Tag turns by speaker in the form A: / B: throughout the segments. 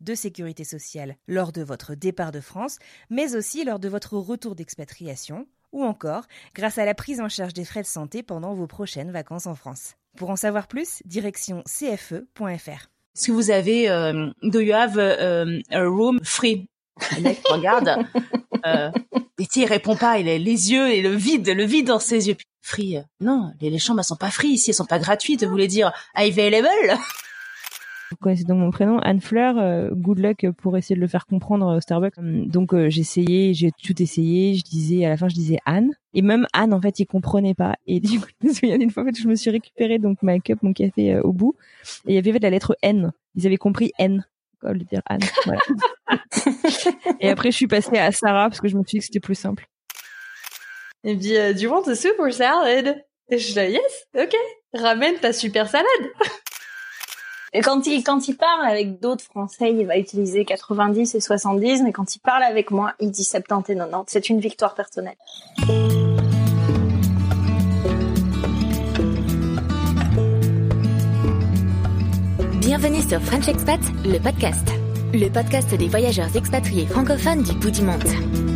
A: de sécurité sociale lors de votre départ de France, mais aussi lors de votre retour d'expatriation, ou encore grâce à la prise en charge des frais de santé pendant vos prochaines vacances en France. Pour en savoir plus, direction cfe.fr.
B: Est-ce que vous avez, euh, do you have euh, a room free? Le mec regarde, euh, et il répond pas, il a les yeux et le vide, le vide dans ses yeux. Free, euh, non, les, les chambres elles sont pas free ici, elles sont pas gratuites. Vous voulez dire available?
C: Vous connaissez donc mon prénom, Anne Fleur. euh, good luck pour essayer de le faire comprendre au Starbucks. Hum, Donc euh, j'ai essayé, j'ai tout essayé. Je disais à la fin, je disais Anne. Et même Anne, en fait, il comprenait pas. Et du coup, je me souviens d'une fois, en fait, je me suis récupéré donc ma cup, mon café euh, au bout, et il y avait en fait, la lettre N. Ils avaient compris N, quoi, le dire Anne. Voilà. et après, je suis passée à Sarah parce que je me suis dit que c'était plus simple.
D: Il me dit, euh, do you want a super salad? Et je dis, yes, ok. Ramène ta super salade.
E: Et quand il, quand il parle avec d'autres Français, il va utiliser 90 et 70, mais quand il parle avec moi, il dit 70 et 90. C'est une victoire personnelle.
F: Bienvenue sur French Expat, le podcast. Le podcast des voyageurs expatriés francophones du bout du monde.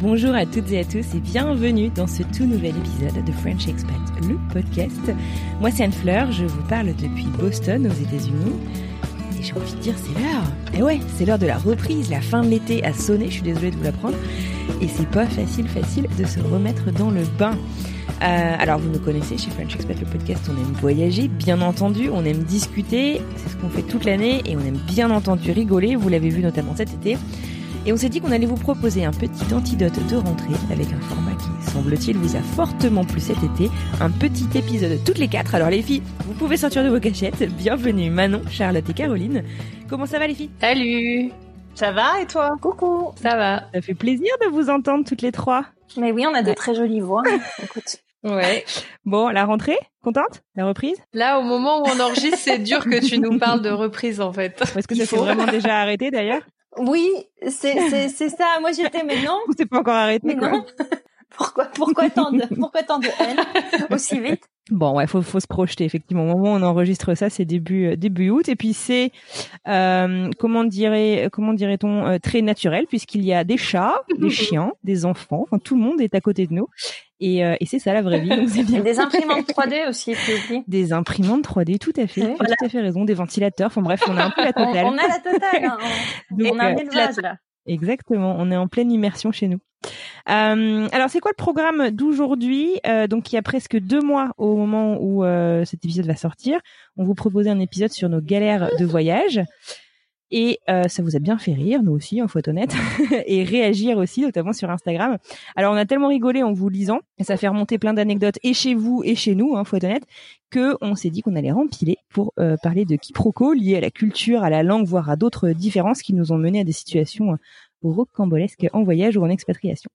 A: Bonjour à toutes et à tous et bienvenue dans ce tout nouvel épisode de French Expat, le podcast. Moi c'est Anne Fleur, je vous parle depuis Boston aux États-Unis. Et j'ai envie de dire c'est l'heure. Et ouais, c'est l'heure de la reprise, la fin de l'été a sonné, je suis désolée de vous l'apprendre. Et c'est pas facile facile de se remettre dans le bain. Euh, alors vous nous connaissez chez French Expat le podcast, on aime voyager, bien entendu, on aime discuter, c'est ce qu'on fait toute l'année et on aime bien entendu rigoler, vous l'avez vu notamment cet été. Et on s'est dit qu'on allait vous proposer un petit antidote de rentrée avec un format qui, semble-t-il, vous a fortement plu cet été. Un petit épisode toutes les quatre. Alors les filles, vous pouvez sortir de vos cachettes. Bienvenue Manon, Charlotte et Caroline. Comment ça va les filles?
D: Salut.
B: Ça va et toi?
E: Coucou.
D: Ça va.
C: Ça fait plaisir de vous entendre toutes les trois.
E: Mais oui, on a de très jolies voix. Écoute.
D: Ouais.
C: Bon, la rentrée, contente? La reprise?
D: Là, au moment où on enregistre, c'est dur que tu nous parles de reprise, en fait.
C: Est-ce que
D: Il
C: ça s'est
D: faut.
C: vraiment déjà arrêté d'ailleurs
E: Oui, c'est, c'est, c'est ça. Moi, j'étais, mais non.
C: Ou c'est pas encore arrêté
E: Mais
C: quoi
E: non. Pourquoi, pourquoi tant de, pourquoi tant de haine aussi vite?
C: Bon, ouais, faut, faut se projeter effectivement. Au moment où on enregistre ça, c'est début euh, début août, et puis c'est euh, comment dirait comment dirait-on euh, très naturel puisqu'il y a des chats, des chiens, des enfants, enfin tout le monde est à côté de nous, et, euh, et c'est ça la vraie vie. Donc c'est bien.
E: des imprimantes 3D aussi, tu.
C: Des imprimantes 3D, tout à fait,
E: Oui,
C: tu as tout à fait raison, des ventilateurs. Enfin bref, on a un peu la totale.
E: on a la totale. hein. On,
C: Donc,
E: on a un
C: euh,
E: élevage, là.
C: Exactement, on est en pleine immersion chez nous. Euh, alors c'est quoi le programme d'aujourd'hui? Euh, Donc il y a presque deux mois au moment où euh, cet épisode va sortir, on vous proposait un épisode sur nos galères de voyage. Et euh, ça vous a bien fait rire, nous aussi, il faut être honnête, et réagir aussi, notamment sur Instagram. Alors on a tellement rigolé en vous lisant, et ça fait remonter plein d'anecdotes, et chez vous et chez nous, hein, faut être honnête, que on s'est dit qu'on allait rempiler pour euh, parler de quiproquos liés à la culture, à la langue, voire à d'autres différences qui nous ont mené à des situations rocambolesques en voyage ou en expatriation.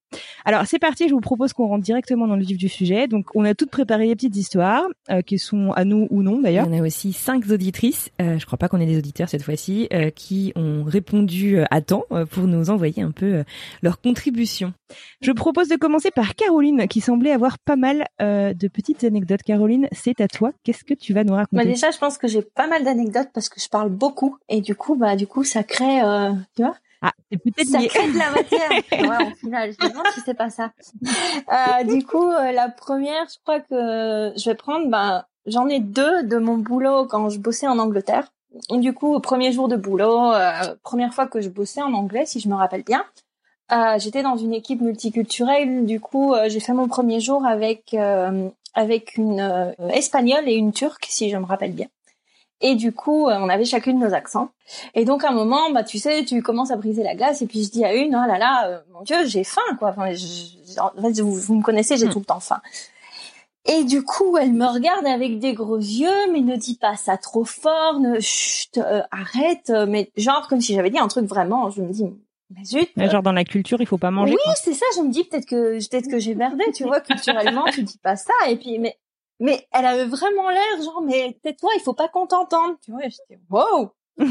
C: Alors c'est parti, je vous propose qu'on rentre directement dans le vif du sujet. Donc on a toutes préparé des petites histoires euh, qui sont à nous ou non d'ailleurs.
A: On a aussi cinq auditrices, euh, je crois pas qu'on ait des auditeurs cette fois-ci, euh, qui ont répondu euh, à temps euh, pour nous envoyer un peu euh, leur contribution.
C: Je propose de commencer par Caroline qui semblait avoir pas mal euh, de petites anecdotes. Caroline, c'est à toi. Qu'est-ce que tu vas nous raconter
E: Bah déjà, je pense que j'ai pas mal d'anecdotes parce que je parle beaucoup et du coup, bah du coup, ça crée, euh, tu vois,
C: Ah, c'est peut-être
E: ça crée de la matière. ouais, au final, je me demande si c'est pas ça. Euh, du coup, euh, la première, je crois que je vais prendre, bah j'en ai deux de mon boulot quand je bossais en Angleterre. du coup, au premier jour de boulot, euh, première fois que je bossais en anglais, si je me rappelle bien, euh, j'étais dans une équipe multiculturelle. Du coup, euh, j'ai fait mon premier jour avec euh, avec une espagnole et une turque, si je me rappelle bien. Et du coup, euh, on avait chacune nos accents. Et donc, à un moment, bah, tu sais, tu commences à briser la glace. Et puis, je dis à une, oh là là, euh, mon Dieu, j'ai faim, quoi. Enfin, je- en fait, vous, vous me connaissez, j'ai
A: Hmm.
E: tout le temps faim. Et du coup, elle me regarde avec des gros yeux, mais ne dis pas ça trop fort, ne, chut, euh, arrête. euh, Mais genre, comme si j'avais dit un truc vraiment, je me dis, mais zut.
A: Ouais, Genre dans la culture, il faut pas manger.
E: Oui, c'est ça. Je me dis peut-être que peut-être que j'ai merdé, tu vois. Culturellement, tu dis pas ça. Et puis, mais mais elle avait vraiment l'air genre, mais tais-toi, il faut pas qu'on t'entende, tu vois. J'étais wow.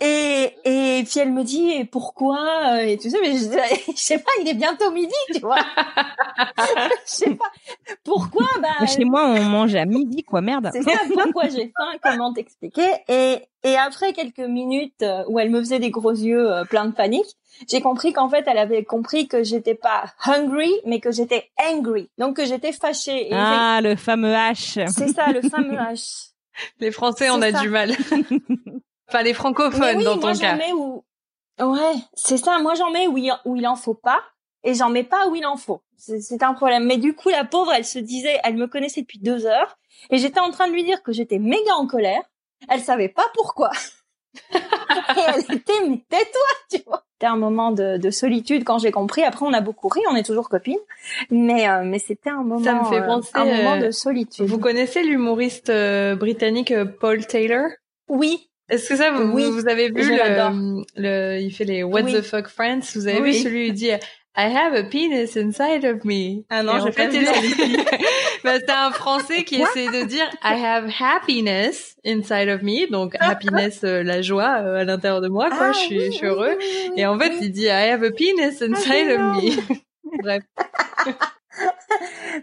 E: et et puis elle me dit et pourquoi et tu sais mais je, je sais pas il est bientôt midi tu vois je sais pas pourquoi bah
A: Chez moi, on mange à midi, quoi, merde.
E: c'est ça, pourquoi j'ai faim, comment t'expliquer? Et, et après quelques minutes euh, où elle me faisait des gros yeux euh, pleins de panique, j'ai compris qu'en fait, elle avait compris que j'étais pas hungry, mais que j'étais angry. Donc que j'étais fâchée. Et
A: Ah, le fameux H.
E: c'est ça, le fameux H.
D: Les Français, on a
E: ça.
D: du mal. enfin, les francophones,
E: oui,
D: dans
E: moi
D: ton
E: j'en
D: cas.
E: mets où... Ouais, c'est ça, moi j'en mets où il, où il en faut pas. Et j'en mets pas où il en faut. C'est un problème. Mais du coup, la pauvre, elle se disait, elle me connaissait depuis deux heures. Et j'étais en train de lui dire que j'étais méga en colère. Elle savait pas pourquoi. et elle était, mais tais-toi, tu vois. C'était un moment de, de solitude quand j'ai compris. Après, on a beaucoup ri, on est toujours copines. Mais, euh, mais c'était un moment,
D: Ça me fait
E: euh,
D: penser,
E: un moment
D: euh,
E: de solitude.
D: Vous connaissez l'humoriste euh, britannique euh, Paul Taylor?
E: Oui,
D: Est-ce que ça, vous,
E: Oui,
D: vous avez vu le, le, il fait les What
E: Oui.
D: the fuck friends, vous avez
E: Oui.
D: vu celui il dit I have a penis inside of me.
E: Ah non, j'ai
D: fait,
E: pas vu
D: il- bah, c'est un français qui essaie de dire I have happiness inside of me, donc happiness, euh, la joie euh, à l'intérieur de moi, quoi,
E: Ah,
D: je suis, je suis heureux. Et en fait, il dit I have a penis inside of me. Bref.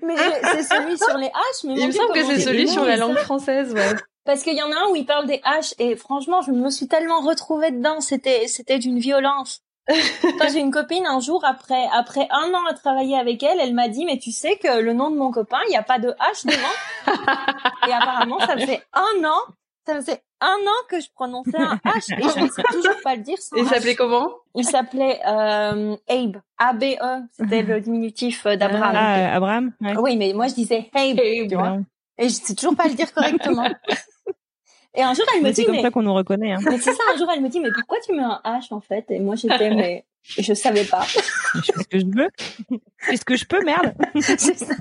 E: Mais c'est celui sur les haches, mais
D: Il me semble que c'est celui sur la langue française, ouais.
E: Parce qu'il y en a un où il parle des haches et franchement, je me suis tellement retrouvée dedans, c'était c'était d'une violence. Quand j'ai une copine un jour après après un an à travailler avec elle, elle m'a dit mais tu sais que le nom de mon copain, il n'y a pas de H devant. et apparemment, ça me fait un an, ça me fait un an que je prononçais un H et je ne sais toujours pas le dire sans
D: il s'appelait comment?
E: Il s'appelait euh, Abe, A B E, c'était le diminutif euh, d'Abraham.
A: Ah, euh, Abraham. Ouais.
E: Oui, mais moi je disais Abe, tu vois. Et je sais toujours pas le dire correctement. Et un jour, elle me
A: Mais C'est
E: dit,
A: comme
E: mais,
A: ça qu'on nous reconnaît. Hein.
E: mais c'est ça, un jour, elle me dit, mais pourquoi tu mets un H, en fait? Et moi, j'étais, mais, je savais pas.
A: Je fais ce que je veux. Je fais ce que je peux, merde.
E: c'est ça.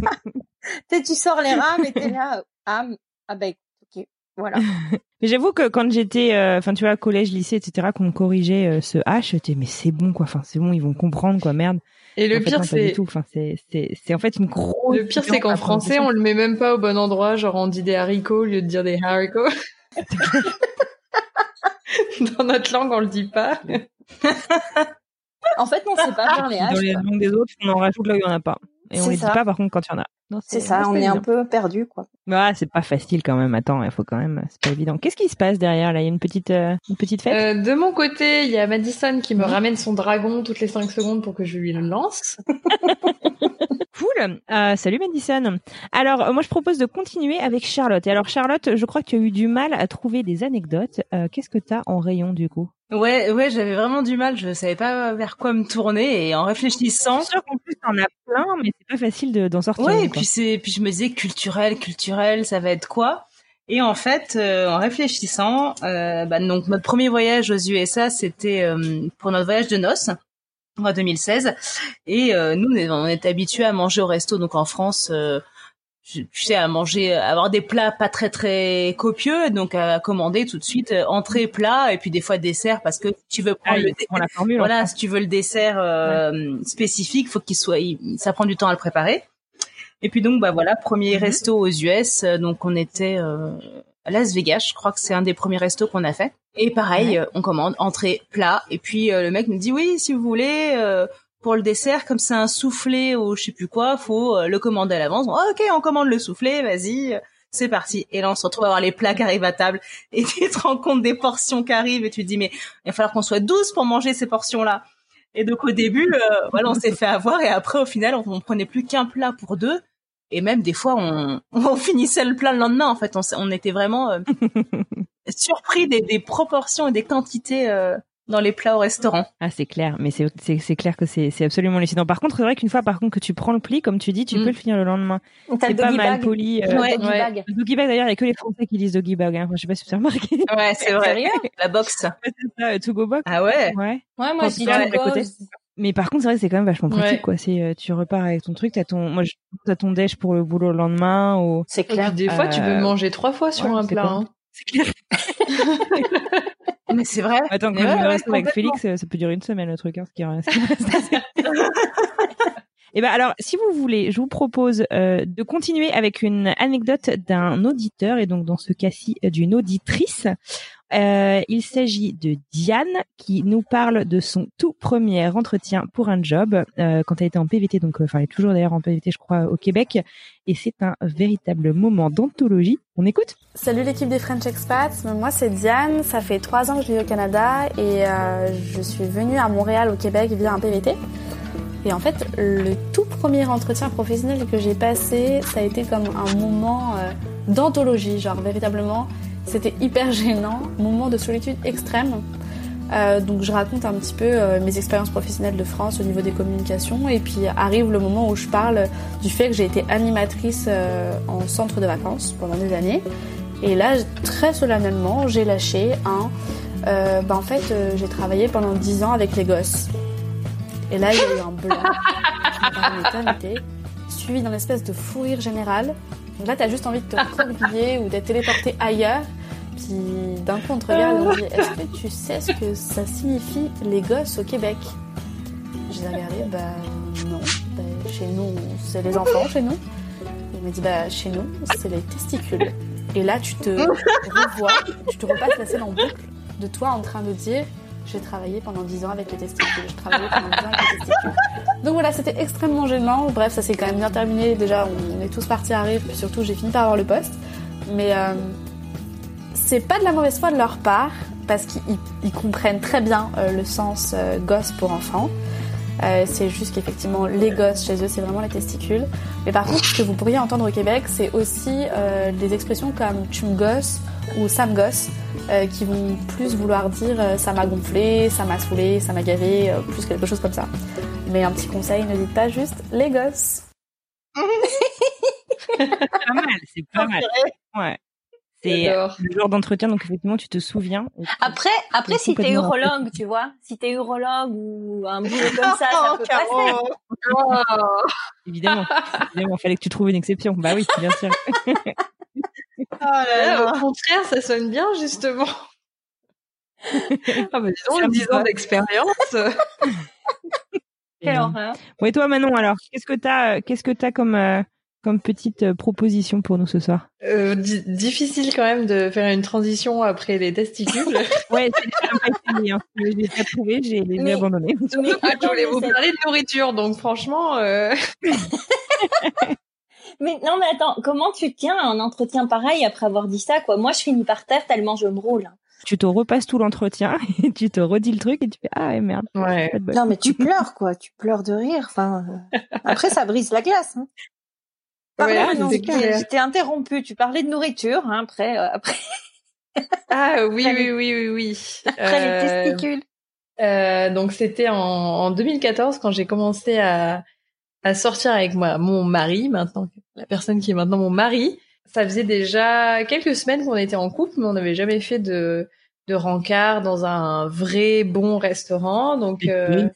E: Tu sais, tu sors les rames et t'es là, ah, ah ben, ok, voilà.
A: Mais j'avoue que quand j'étais, euh, enfin tu vois, collège, lycée, etc., qu'on me corrigeait euh, ce H, j'étais mais c'est bon quoi. Enfin c'est bon, ils vont comprendre quoi, merde.
D: Et le
A: En fait,
D: pire, c'est
A: tout. Enfin c'est c'est en fait une grosse.
D: Le pire, c'est qu'en français, on le met même pas au bon endroit. Genre, on dit des haricots au lieu de dire des haricots. Dans notre langue, on le dit pas.
E: En fait, non, c'est pas faire les
A: Dans
E: H.
A: les
E: quoi.
A: langues des autres, on en rajoute là où il y en a pas. Et on
E: C'est
A: les
E: ça.
A: dit pas par contre quand il y en a.
E: C'est ça, on est un peu perdu, quoi.
A: Ouais, c'est pas facile quand même. Attends, il faut quand même. C'est pas évident. Qu'est-ce qui se passe derrière là? Il y a une petite euh, une petite fête?
D: Euh, de mon côté, il y a Madison qui me ramène son dragon toutes les 5 secondes pour que je lui le lance.
A: Cool. Euh, salut Madison. Alors moi je propose de continuer avec Charlotte. Et alors Charlotte, je crois que tu as eu du mal à trouver des anecdotes. Euh, Qu'est-ce que t'as en rayon du coup?
B: Ouais, ouais, j'avais vraiment du mal. Je savais pas vers quoi me tourner et en réfléchissant.
A: Je suis sûre qu'en plus t'en as plein, mais c'est pas facile de- d'en sortir.
B: Ouais,
A: une,
B: et puis c'est, puis je me disais culturel, culturel, ça va être quoi? Et en fait, euh, en réfléchissant, euh, bah, donc notre premier voyage aux USA, c'était euh, pour notre voyage de noces en 2016. Et nous, on est, on est habitués à manger au resto. Donc en France, tu sais, à manger, à avoir des plats pas très très copieux, donc à commander tout de suite entrée, plat, et puis des fois dessert, parce que si tu veux
A: Ah,
B: prendre le
A: la formule. en
B: voilà, si tu veux le dessert spécifique, faut qu'il soit, il- ça prend du temps à le préparer. Et puis donc bah voilà, premier
A: Mhm.
B: resto aux US, euh, donc on était euh, à Las Vegas, je crois que c'est un des premiers restos qu'on a fait. Et pareil, euh, on commande entrée, plat, et puis euh, le mec nous dit oui, si vous voulez. euh, pour le dessert, comme c'est un soufflé ou je sais plus quoi, faut le commander à l'avance. Bon, ok, on commande le soufflé, vas-y, c'est parti. Et là, on se retrouve à voir les plats qui arrivent à table et tu te rends compte des portions qui arrivent et tu te dis mais il va falloir qu'on soit 12 pour manger ces portions-là. Et donc au début, euh, voilà, on s'est fait avoir et après au final, on, on prenait plus qu'un plat pour deux. Et même des fois, on, on finissait le plat le lendemain. En fait, on, était vraiment. euh, surpris des, des proportions et des quantités euh, dans les plats au restaurant.
A: Ah, c'est clair, mais c'est clair que c'est c'est absolument hallucinant. Par contre, c'est vrai qu'une fois, par contre, que tu prends le pli, comme tu dis, tu
D: Mm.
A: peux le finir le lendemain. C'est
G: le
A: pas
G: doggy
A: mal
G: bag.
A: poli. Euh,
G: doggy
D: ouais.
G: bag.
A: Le doggy bag, d'ailleurs, il y a que les Français qui disent doggy bag. Hein. Enfin, je sais pas si vous avez remarqué.
B: Ouais, c'est vrai. La
A: c'est ça, euh, to go box.
B: Ah ouais.
A: Ouais.
G: Ouais, moi je
A: tu
G: dis to go.
A: Mais par contre, c'est vrai que c'est quand même vachement pratique,
D: Ouais.
A: quoi. C'est, euh, tu repars avec ton truc, t'as ton, moi, je, t'as ton déj pour le boulot le lendemain, ou,
G: C'est
D: Et puis
G: clair.
D: des fois, tu peux
A: Euh,
D: manger trois fois sur
A: ouais,
D: un plat. hein.
A: c'est clair.
B: Mais c'est vrai.
A: Attends, quand
B: Ouais,
A: je me reste avec. Félix, euh, ça peut durer une semaine, le truc, hein, ce qui reste. Et ben alors, si vous voulez, je vous propose euh, de continuer avec une anecdote d'un auditeur et donc dans ce cas-ci d'une auditrice. Euh, il s'agit de Diane qui nous parle de son tout premier entretien pour un job euh, quand elle était en PVT, donc euh, enfin elle est toujours d'ailleurs en PVT, je crois, au Québec, et c'est un véritable moment d'anthologie. On écoute
H: Salut l'équipe des French Expats, moi c'est Diane, ça fait trois ans que je vis au Canada et euh, je suis venue à Montréal au Québec via un PVT. Et en fait, le tout premier entretien professionnel que j'ai passé, ça a été comme un moment euh, d'anthologie, genre véritablement, c'était hyper gênant, moment de solitude extrême. Euh, donc je raconte un petit peu euh, mes expériences professionnelles de France au niveau des communications et puis arrive le moment où je parle du fait que j'ai été animatrice en centre de vacances pendant des années. Et là, très solennellement, j'ai lâché un. Bah en fait, j'ai travaillé pendant 10 ans avec les gosses. Et là, il y a eu un blanc. éternité, suivi d'un espèce de fou rire général. Donc là, t'as juste envie de te recroqueviller ou d'être téléporté ailleurs. Puis d'un coup, on te regarde et on dit Est-ce que tu sais ce que ça signifie les gosses au Québec? Je les ai regardés, bah non. Bah, chez nous, c'est les enfants chez nous. Il m'a dit Bah chez nous, c'est les testicules. Et là, tu te revois, tu te repasses la scène en boucle de toi en train de dire j'ai travaillé pendant 10 ans avec les testicules, j'ai travaillé pendant 10 ans avec les testicules. Donc voilà, c'était extrêmement gênant. Bref, ça s'est quand même bien terminé. Déjà, on est tous partis à rire, puis surtout, j'ai fini par avoir le poste. Mais euh, c'est pas de la mauvaise foi de leur part, parce qu'ils ils comprennent très bien euh, le sens euh, gosse pour enfants. Euh, c'est juste qu'effectivement, les gosses chez eux, c'est vraiment les testicules. Mais par contre, ce que vous pourriez entendre au Québec, c'est aussi euh, des expressions comme tu me gosses ou ça me gosse, euh, qui vont plus vouloir dire euh, ça m'a gonflé, ça m'a saoulé, ça m'a gavé, euh, plus quelque chose comme ça. Mais un petit conseil, ne dites pas juste les gosses.
A: Pas mal, c'est pas mal. Ouais. C'est le genre d'entretien, donc effectivement, tu te souviens. tu-
G: Après, après, si t'es urologue, tu vois, si t'es urologue ou un boulot comme ça, ça peut passer.
A: Évidemment, évidemment, fallait que tu trouves une exception. Bah oui, bien sûr.
D: Ouais, au contraire, ça sonne bien, justement. ah bah dis donc,
A: me
D: 10
A: va.
D: ans d'expérience.
G: Quelle horreur.
A: Bon, et toi, Manon, alors, qu'est-ce que t'as, euh, qu'est-ce que t'as comme, euh, comme petite euh, proposition pour nous ce soir?
D: Euh, di- difficile quand même de faire une transition après les testicules.
A: Ouais, c'est j'ai pas essayé, hein. J'ai pas trouvé, j'ai
G: Mais-
A: abandonné.
G: Mais
D: je voulais vous parler de nourriture, donc franchement, euh...
G: mais non, mais attends, comment tu tiens un entretien pareil après avoir dit ça, quoi? Moi, je finis par terre tellement je me roule.
A: Tu te repasses tout l'entretien et tu te redis le truc et tu fais ah ouais, merde.
D: ouais.
E: Non, mais tu pleures, quoi. Tu pleures de rire. Enfin, euh, après, ça brise la glace. Hein. Pardon,
D: Ouais,
E: non,
D: c'est
E: j'ai-
D: clair.
E: j'étais interrompue. Tu parlais de nourriture, hein, après, euh, après,
D: Ah oui,
E: Après
D: oui, oui, oui, oui.
E: après
D: Euh,
E: les testicules.
D: Euh, donc c'était en, en 2014 quand j'ai commencé à, à sortir avec moi, mon mari, maintenant la personne qui est maintenant mon mari. Ça faisait déjà quelques semaines qu'on était en couple, mais on n'avait jamais fait de de rencard dans un vrai bon restaurant. Donc euh,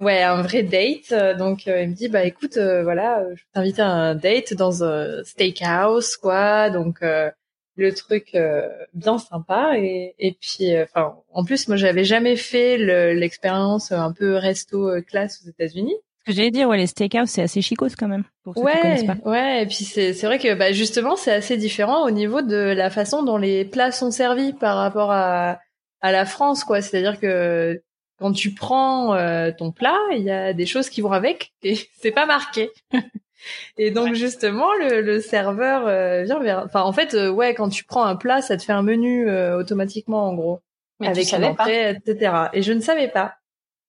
D: ouais, un vrai date. Donc euh, il me dit bah écoute, euh, voilà, euh, je t'invite à un date dans un steakhouse quoi. Donc euh, le truc euh, bien sympa et et puis enfin en plus moi j'avais jamais fait le- l'expérience un peu resto classe aux États-Unis
A: que j'allais dire, ouais, les steakhouse, c'est assez chicos quand même. Pour ceux qui
D: ouais
A: connaissent pas.
D: ouais et puis c'est c'est vrai que bah justement c'est assez différent au niveau de la façon dont les plats sont servis par rapport à à la France quoi c'est-à-dire que quand tu prends euh, ton plat il y a des choses qui vont avec et c'est pas marqué Et donc justement, le, le serveur euh, vient vers. Enfin, en fait, euh, ouais, quand tu prends un plat, ça te fait un menu euh, automatiquement, en gros,
G: Mais
D: avec une
G: savais pas.
D: entrée, etc. Et je ne savais pas.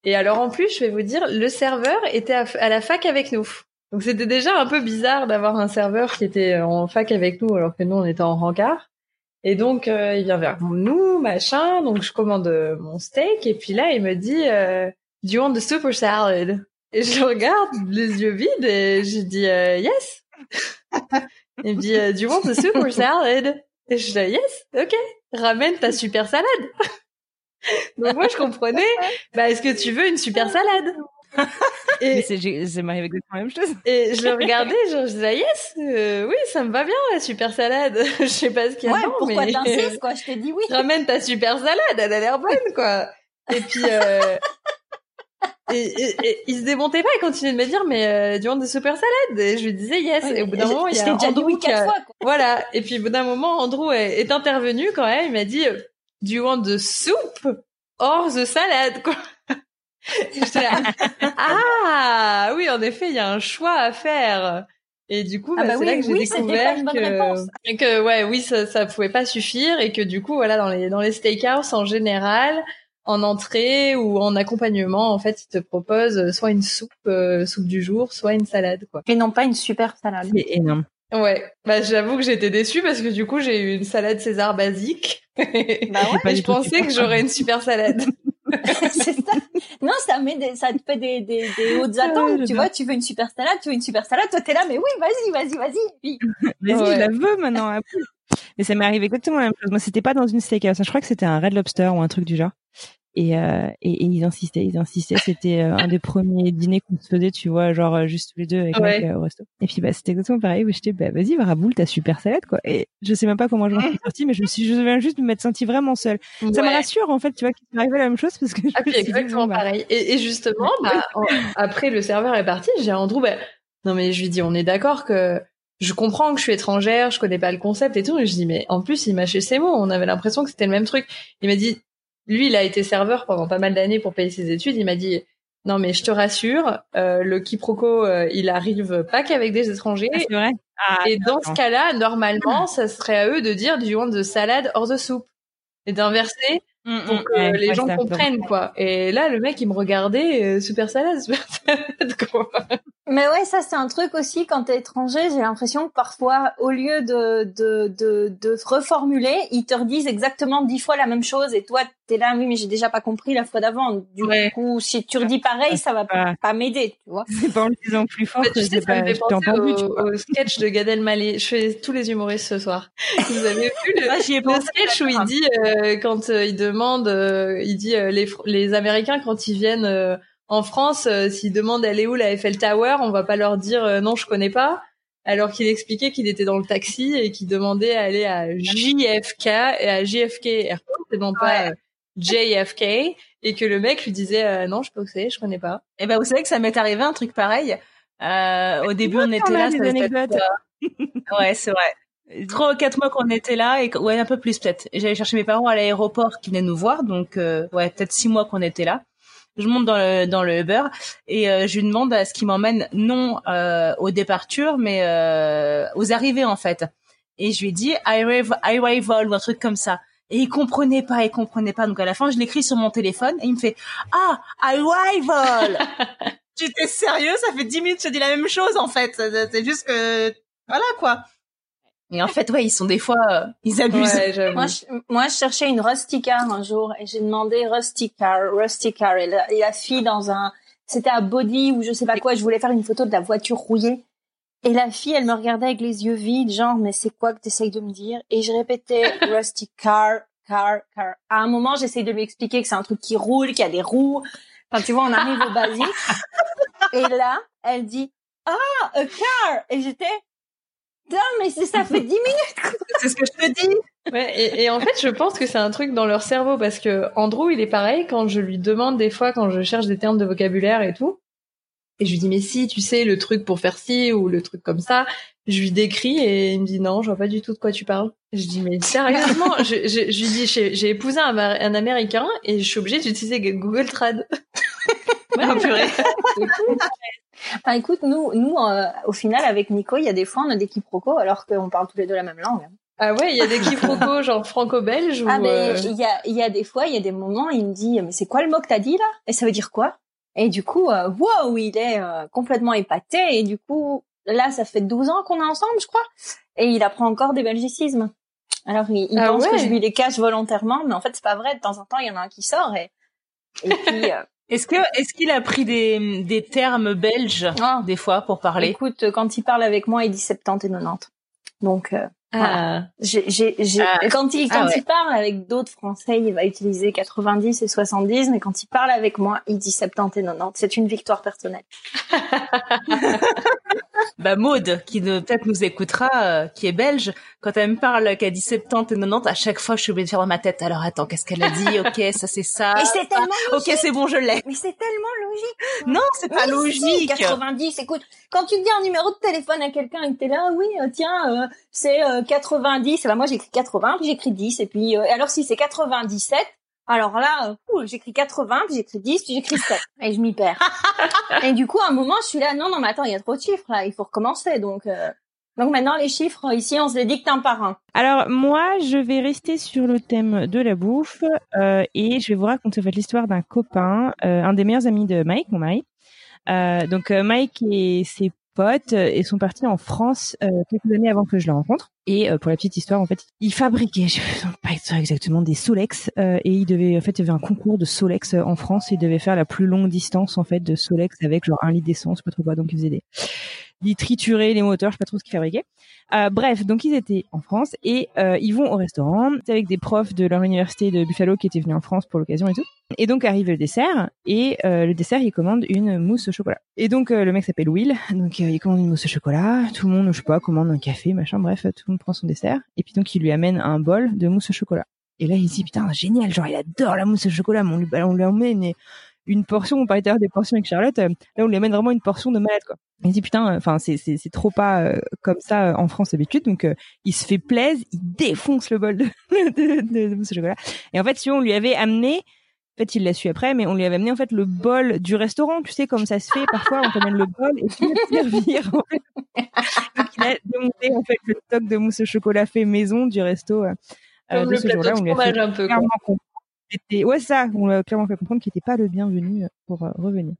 D: Et alors en plus, je vais vous dire, le serveur était à, la fac avec nous. Donc c'était déjà un peu bizarre d'avoir un serveur qui était en fac avec nous, alors que nous on était en rencard. Et donc, euh, il vient vers nous, machin. Donc, je commande euh, mon steak. Et puis là, il me dit, euh, Do you want the super salad? Et je regarde, les yeux vides, et j'ai dit, euh, Yes. il me dit, euh, Do you want the super salad? Et je dis, Yes, ok. Ramène ta super salade. Donc, moi, je comprenais, bah, est-ce que tu veux une super salade?
A: Et c'est, m'arrive exactement la même chose.
D: Et je le regardais, genre, je disais, yes, euh, oui, ça me va bien, la super salade. je sais pas ce qu'il y a
E: Ouais,
D: dedans,
E: pourquoi
D: mais...
E: t'insistes, quoi? Je t'ai dit oui.
D: Ramène ta super salade, elle a l'air bonne, quoi. Et puis, euh... et, et- et il se démontait pas, il continuait de me dire, mais euh, du want de super salade Et je lui disais, yes. et au bout d'un moment, il y a Andrew qui a-
E: quatre fois. Quoi.
D: Voilà. Et puis, au bout d'un moment, Andrew est, est intervenu quand même, il m'a dit, do you want the soup or the salade, quoi? Là, ah oui, en effet, il y a un choix à faire. Et du coup,
E: Ah
D: bah,
E: bah
D: c'est
E: oui,
D: là que j'ai
E: oui,
D: découvert que, que ouais, oui, ça, ça pouvait pas suffire et que du coup, voilà, dans les dans les steakhouse en général, en entrée ou en accompagnement, en fait, ils te proposent soit une soupe, euh, soupe du jour, soit une salade, quoi.
E: Et non pas une super salade.
A: C'est énorme.
D: Ouais, bah j'avoue que j'étais déçue parce que du coup, j'ai eu une salade César basique.
E: Bah ouais,
D: je pensais que j'aurais une super salade.
E: c'est ça. Non, ça met des, ça te fait des, des, des hautes
A: Ouais,
E: attentes. tu vois, tu veux une super salade, tu veux une super salade, toi t'es là, mais oui, vas-y, vas-y, vas-y. Puis,
A: Vas-y,
D: Ouais.
A: je la veux maintenant. Mais ça m'est arrivé exactement la même chose. Moi, c'était pas dans une steakhouse. Je crois que c'était un Red Lobster ou un truc du genre. Et, euh, et, et ils insistaient, ils insistaient. C'était euh, un des premiers dîners qu'on se faisait, tu vois, genre euh, juste tous les deux avec
D: Ouais.
A: Euh, au resto. Et puis bah c'était exactement pareil. Où j'étais, bah vas-y, Raboul, ta super salade quoi. Et je sais même pas comment je m'en suis sortie, mais je me suis, je viens juste de m'être sentie vraiment seule. Ça me rassure en fait, tu vois, qu'il m'est arrivé la même chose parce que je
D: Ah
A: me suis dit,
D: exactement
A: bon, bah,
D: pareil. Et, et justement, bah, en- après le serveur est parti, j'ai Andrew, bah, non mais je lui dis, on est d'accord que je comprends que je suis étrangère, je connais pas le concept et tout. Et je dis, mais en plus, il m'a chez ses mots. On avait l'impression que c'était le même truc. Il m'a dit, lui, il a été serveur pendant pas mal d'années pour payer ses études. Il m'a dit, non mais je te rassure, euh, le quiproquo, euh, il arrive pas qu'avec des étrangers.
A: ah, c'est vrai. Ah,
D: Et dans ce cas-là, normalement, ça serait à eux de dire, you want the salad or the soup? Et d'inverser
A: Mm,
D: pour
A: mm,
D: que
A: ouais,
D: les
A: ouais,
D: gens comprennent quoi. Et là, le mec il me regardait euh, super salade, super salade quoi.
E: Mais ouais, ça c'est un truc aussi quand t'es étranger, j'ai l'impression que parfois, au lieu de de de reformuler, ils te redisent exactement dix fois la même chose et toi t'es là, oui mais j'ai déjà pas compris la fois d'avant. Du
D: Ouais.
E: coup, si tu redis pareil, ça va pas, m'aider, tu vois.
A: C'est pas en le disant plus fort
D: Bah,
A: que
D: sais,
A: pas,
D: fait
A: je entendu, tu
D: au,
A: vois.
D: au sketch de Gad Elmaleh. Je fais tous les humoristes ce soir. Vous avez vu le,
B: Ah, ai
D: sketch où il dit euh, quand euh, il demande, euh, il dit euh, les les Américains quand ils viennent euh, en France, euh, s'ils demandent elle est où la Eiffel Tower, on va pas leur dire euh, non je connais pas. Alors qu'il expliquait qu'il était dans le taxi et qu'il demandait à aller à JFK et à JFK Airport et non pas JFK et que le mec lui disait euh, non je c'est, je connais pas.
B: Et ben vous savez que ça m'est arrivé un truc pareil. Euh, au début on était là, ça ouais c'est vrai. Trois ou quatre mois qu'on était là et ouais un peu plus peut-être. J'allais chercher mes parents à l'aéroport qui venaient nous voir donc euh, ouais peut-être six mois qu'on était là. Je monte dans le dans le Uber et euh, je lui demande à ce qu'il m'emmène non euh, aux départures mais euh, aux arrivées en fait. Et je lui dis arrive arrival ou un truc comme ça. Et il comprenait pas, il comprenait pas. Donc à la fin, je l'écris sur mon téléphone et il me fait ah arrival. tu t'es sérieux Ça fait dix minutes que je te dis la même chose en fait. C'est juste que voilà quoi. Et en fait, ouais, ils sont des fois, euh, ils abusent.
D: Ouais.
E: Moi, je, moi, je cherchais une Rusty Car un jour et j'ai demandé Rusty Car, Rusty Car et la, et la fille dans un, c'était à Body ou je sais pas quoi. Je voulais faire une photo de la voiture rouillée et la fille, elle me regardait avec les yeux vides, genre mais c'est quoi que t'essayes de me dire? Et je répétais Rusty Car, Car, Car. À un moment, j'essaye de lui expliquer que c'est un truc qui roule, qu'il y a des roues. Enfin, tu vois, on arrive au basique. Et là, elle dit ah, a car. Et j'étais Putain, mais c'est ça fait dix minutes.
B: C'est ce que je te dis.
D: Ouais, et, et en fait, je pense que c'est un truc dans leur cerveau parce que Andrew, il est pareil quand je lui demande des fois, quand je cherche des termes de vocabulaire et tout, et je lui dis mais si, tu sais le truc pour faire ci ou le truc comme ça, je lui décris et il me dit non, je vois pas du tout de quoi tu parles. Je dis mais sérieusement, je, je, je lui dis j'ai épousé un, un Américain et je suis obligée d'utiliser Google Trad.
B: Ah, purée.
E: Enfin, écoute, nous, nous, euh, au final, avec Nico, il y a des fois, on a des quiproquos alors qu'on parle tous les deux la même langue.
D: Ah ouais, il y a des quiproquos genre franco-belge ou
E: Ah, mais
D: euh,
E: il y a, il y a des fois, il y a des moments, il me dit, mais c'est quoi le mot que t'as dit là? Et ça veut dire quoi? Et du coup, euh, wow, il est euh, complètement épaté. Et du coup, là, ça fait 12 ans qu'on est ensemble, je crois. Et il apprend encore des belgicismes. Alors il, il
D: Ah
E: pense que
D: ouais?
E: je lui les cache volontairement, mais en fait c'est pas vrai. De temps en temps, il y en a un qui sort et et puis euh,
B: Est-ce que est-ce qu'il a pris des des termes belges
E: Ah.
B: des fois pour parler?
E: Écoute, quand il parle avec moi, il dit 70 et 90. Donc euh,
D: Ah.
E: j'ai j'ai j'ai
B: Ah.
E: quand il
B: Ah
E: quand
B: ouais.
E: il parle avec d'autres Français, il va utiliser 90 et 70, mais quand il parle avec moi, il dit 70 et 90. C'est une victoire personnelle.
B: Bah Maude, qui peut-être nous écoutera, euh, qui est belge, quand elle me parle qu'elle dit 70 et 90, à chaque fois je suis obligée de faire dans ma tête. Alors attends, qu'est-ce qu'elle a dit? Ok, ça c'est ça.
E: Mais c'est tellement
B: Ok, c'est bon, je l'ai.
E: Mais c'est tellement logique.
B: Non, c'est pas
E: Mais si,
B: logique.
E: 90, écoute, quand tu dis un numéro de téléphone à quelqu'un et que t'es là, oui, euh, tiens, euh, c'est euh, 90, et ben moi j'écris 80, puis j'écris 10, et puis euh, alors si c'est 97, alors là, euh, j'écris 80, puis j'écris 10, puis j'écris 7, et je m'y perds. et du coup, à un moment, je suis là, non, non, mais attends, il y a trop de chiffres là, il faut recommencer, donc... euh, donc maintenant, les chiffres, ici, on se les dicte un par un.
A: Alors moi, je vais rester sur le thème de la bouffe euh, et je vais vous raconter en fait l'histoire d'un copain, un des meilleurs amis de Mike, mon mari. Euh, donc Mike et ses potes euh, et sont partis en France euh, quelques années avant que je le rencontre. Et euh, pour la petite histoire, en fait, il fabriquait, je sais pas exactement, des Solex euh, et il devait, en fait, il y avait un concours de Solex euh, en France. Et il devait faire la plus longue distance en fait de Solex avec genre un litre d'essence, pas trop quoi. Donc il faisait des, il triturait les moteurs, je sais pas trop ce qu'il fabriquait. Euh, bref, donc ils étaient en France et euh, ils vont au restaurant avec des profs de leur université de Buffalo qui étaient venus en France pour l'occasion et tout. Et donc arrive le dessert et euh, le dessert il commande une mousse au chocolat. Et donc euh, le mec s'appelle Will, donc euh, il commande une mousse au chocolat. Tout le monde, je sais pas, commande un café, machin. Bref, tout le monde prend son dessert et puis donc il lui amène un bol de mousse au chocolat. Et là il dit putain génial, genre il adore la mousse au chocolat, mais on lui, bah, on lui emmène une, une portion. On parlait tout à l'heure des portions avec Charlotte. euh, là on lui amène vraiment une portion de malade quoi. Il dit putain, enfin c'est c'est c'est trop pas euh, comme ça euh, en France d'habitude. Donc euh, il se fait plaisir, il défonce le bol de de, de, de mousse au chocolat. Et en fait, si on lui avait amené, en fait il l'a su après, mais on lui avait amené en fait le bol du restaurant. Tu sais comme ça se fait parfois, on t'amène le bol et tu vas servir. En fait. Donc il a démonté en fait le stock de mousse au chocolat fait maison du resto.
D: Comme le
A: ce
D: plateau de fromage un peu. quoi.
A: Était- ouais ça on l'a clairement fait comprendre qu'il n'était pas le bienvenu euh, pour euh, revenir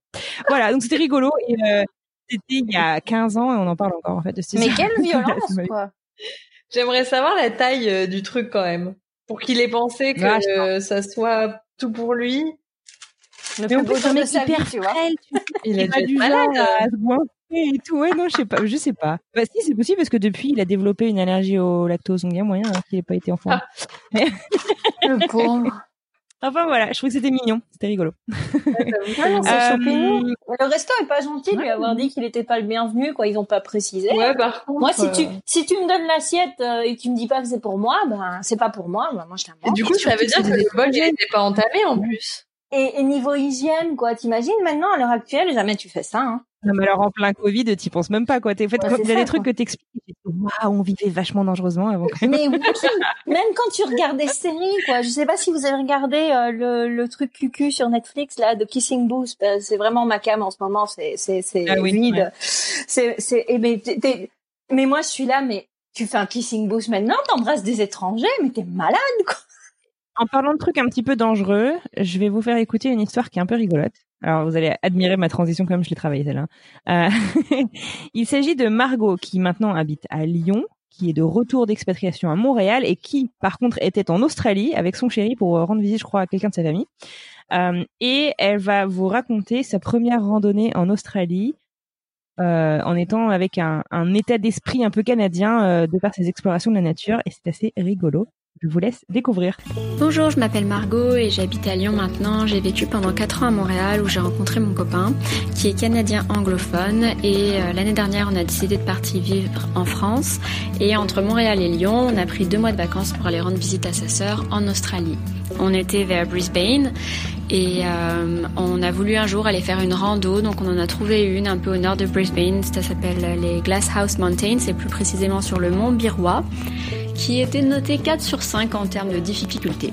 A: voilà donc c'était rigolo et euh, c'était il y a 15 ans et on en parle encore en fait de cette
E: Mais quelle violence, quoi.
D: J'aimerais savoir la taille euh, du truc quand même. Pour qu'il ait pensé que
A: Ouais,
D: euh, ça soit tout pour lui.
E: Le
A: mais en
E: plus
A: un mec
E: vie,
A: hyper
E: tu vois.
A: frêle tu
D: Il
A: est
D: dû
A: pas du
D: malade.
A: genre à se et tout ouais non je sais pas je sais pas bah si c'est possible parce que depuis il a développé une allergie au lactose donc il y a moyen hein, qu'il ait pas été enfant
D: Ah.
E: Le pauvre.
A: Enfin voilà je trouvais que c'était mignon c'était rigolo
E: Ah non, c'est
A: Euh,
E: chopé-nous. Le resto est pas gentil de lui avoir dit qu'il était pas le bienvenu, quoi. Ils ont pas précisé.
D: Ouais, par contre.
E: Moi, si tu,
D: euh,
E: si tu me donnes l'assiette euh, et que tu me dis pas que c'est pour moi, ben, c'est pas pour moi, ben, moi, je la
D: et
E: mange.
D: du coup, ça veut dire que le bol, il était pas entamé en plus.
E: Et, et niveau hygiène, quoi, t'imagines maintenant, à l'heure actuelle, jamais tu fais ça, hein.
A: non mais alors en plein Covid t'y penses même pas quoi t'es en fait
E: Ouais,
A: il y a
E: ça,
A: des trucs
E: quoi.
A: que t'expliques waouh on vivait vachement dangereusement avant
E: Mais oui, même quand tu regardes des séries, quoi. Je sais pas si vous avez regardé euh, le, le truc cucu sur Netflix, là, de Kissing Booth. Ben, c'est vraiment ma cam en ce moment. C'est, c'est, c'est
A: Ah oui,
E: vide.
A: ouais.
E: C'est, c'est, mais, t'es- t'es- mais moi, je suis là, mais tu fais un Kissing Booth maintenant, t'embrasses des étrangers, mais t'es malade, quoi.
A: En parlant de trucs un petit peu dangereux, je vais vous faire écouter une histoire qui est un peu rigolote. Alors, vous allez admirer ma transition comme je l'ai travaillée celle-là. Euh, il s'agit de Margot qui maintenant habite à Lyon, qui est de retour d'expatriation à Montréal et qui, par contre, était en Australie avec son chéri pour rendre visite, je crois, à quelqu'un de sa famille. Euh, et elle va vous raconter sa première randonnée en Australie euh, en étant avec un, un état d'esprit un peu canadien euh, de par ses explorations de la nature et c'est assez rigolo. Je vous laisse découvrir.
I: Bonjour, je m'appelle Margot et j'habite à Lyon maintenant. J'ai vécu pendant 4 ans à Montréal où j'ai rencontré mon copain qui est canadien anglophone et euh, l'année dernière on a décidé de partir vivre en France et entre Montréal et Lyon on a pris deux mois de vacances pour aller rendre visite à sa sœur en Australie. On était vers Brisbane et euh, on a voulu un jour aller faire une rando donc on en a trouvé une un peu au nord de Brisbane. Ça s'appelle les Glasshouse Mountains, c'est plus précisément sur le mont Birois qui était noté 4 sur 5 en termes de difficulté.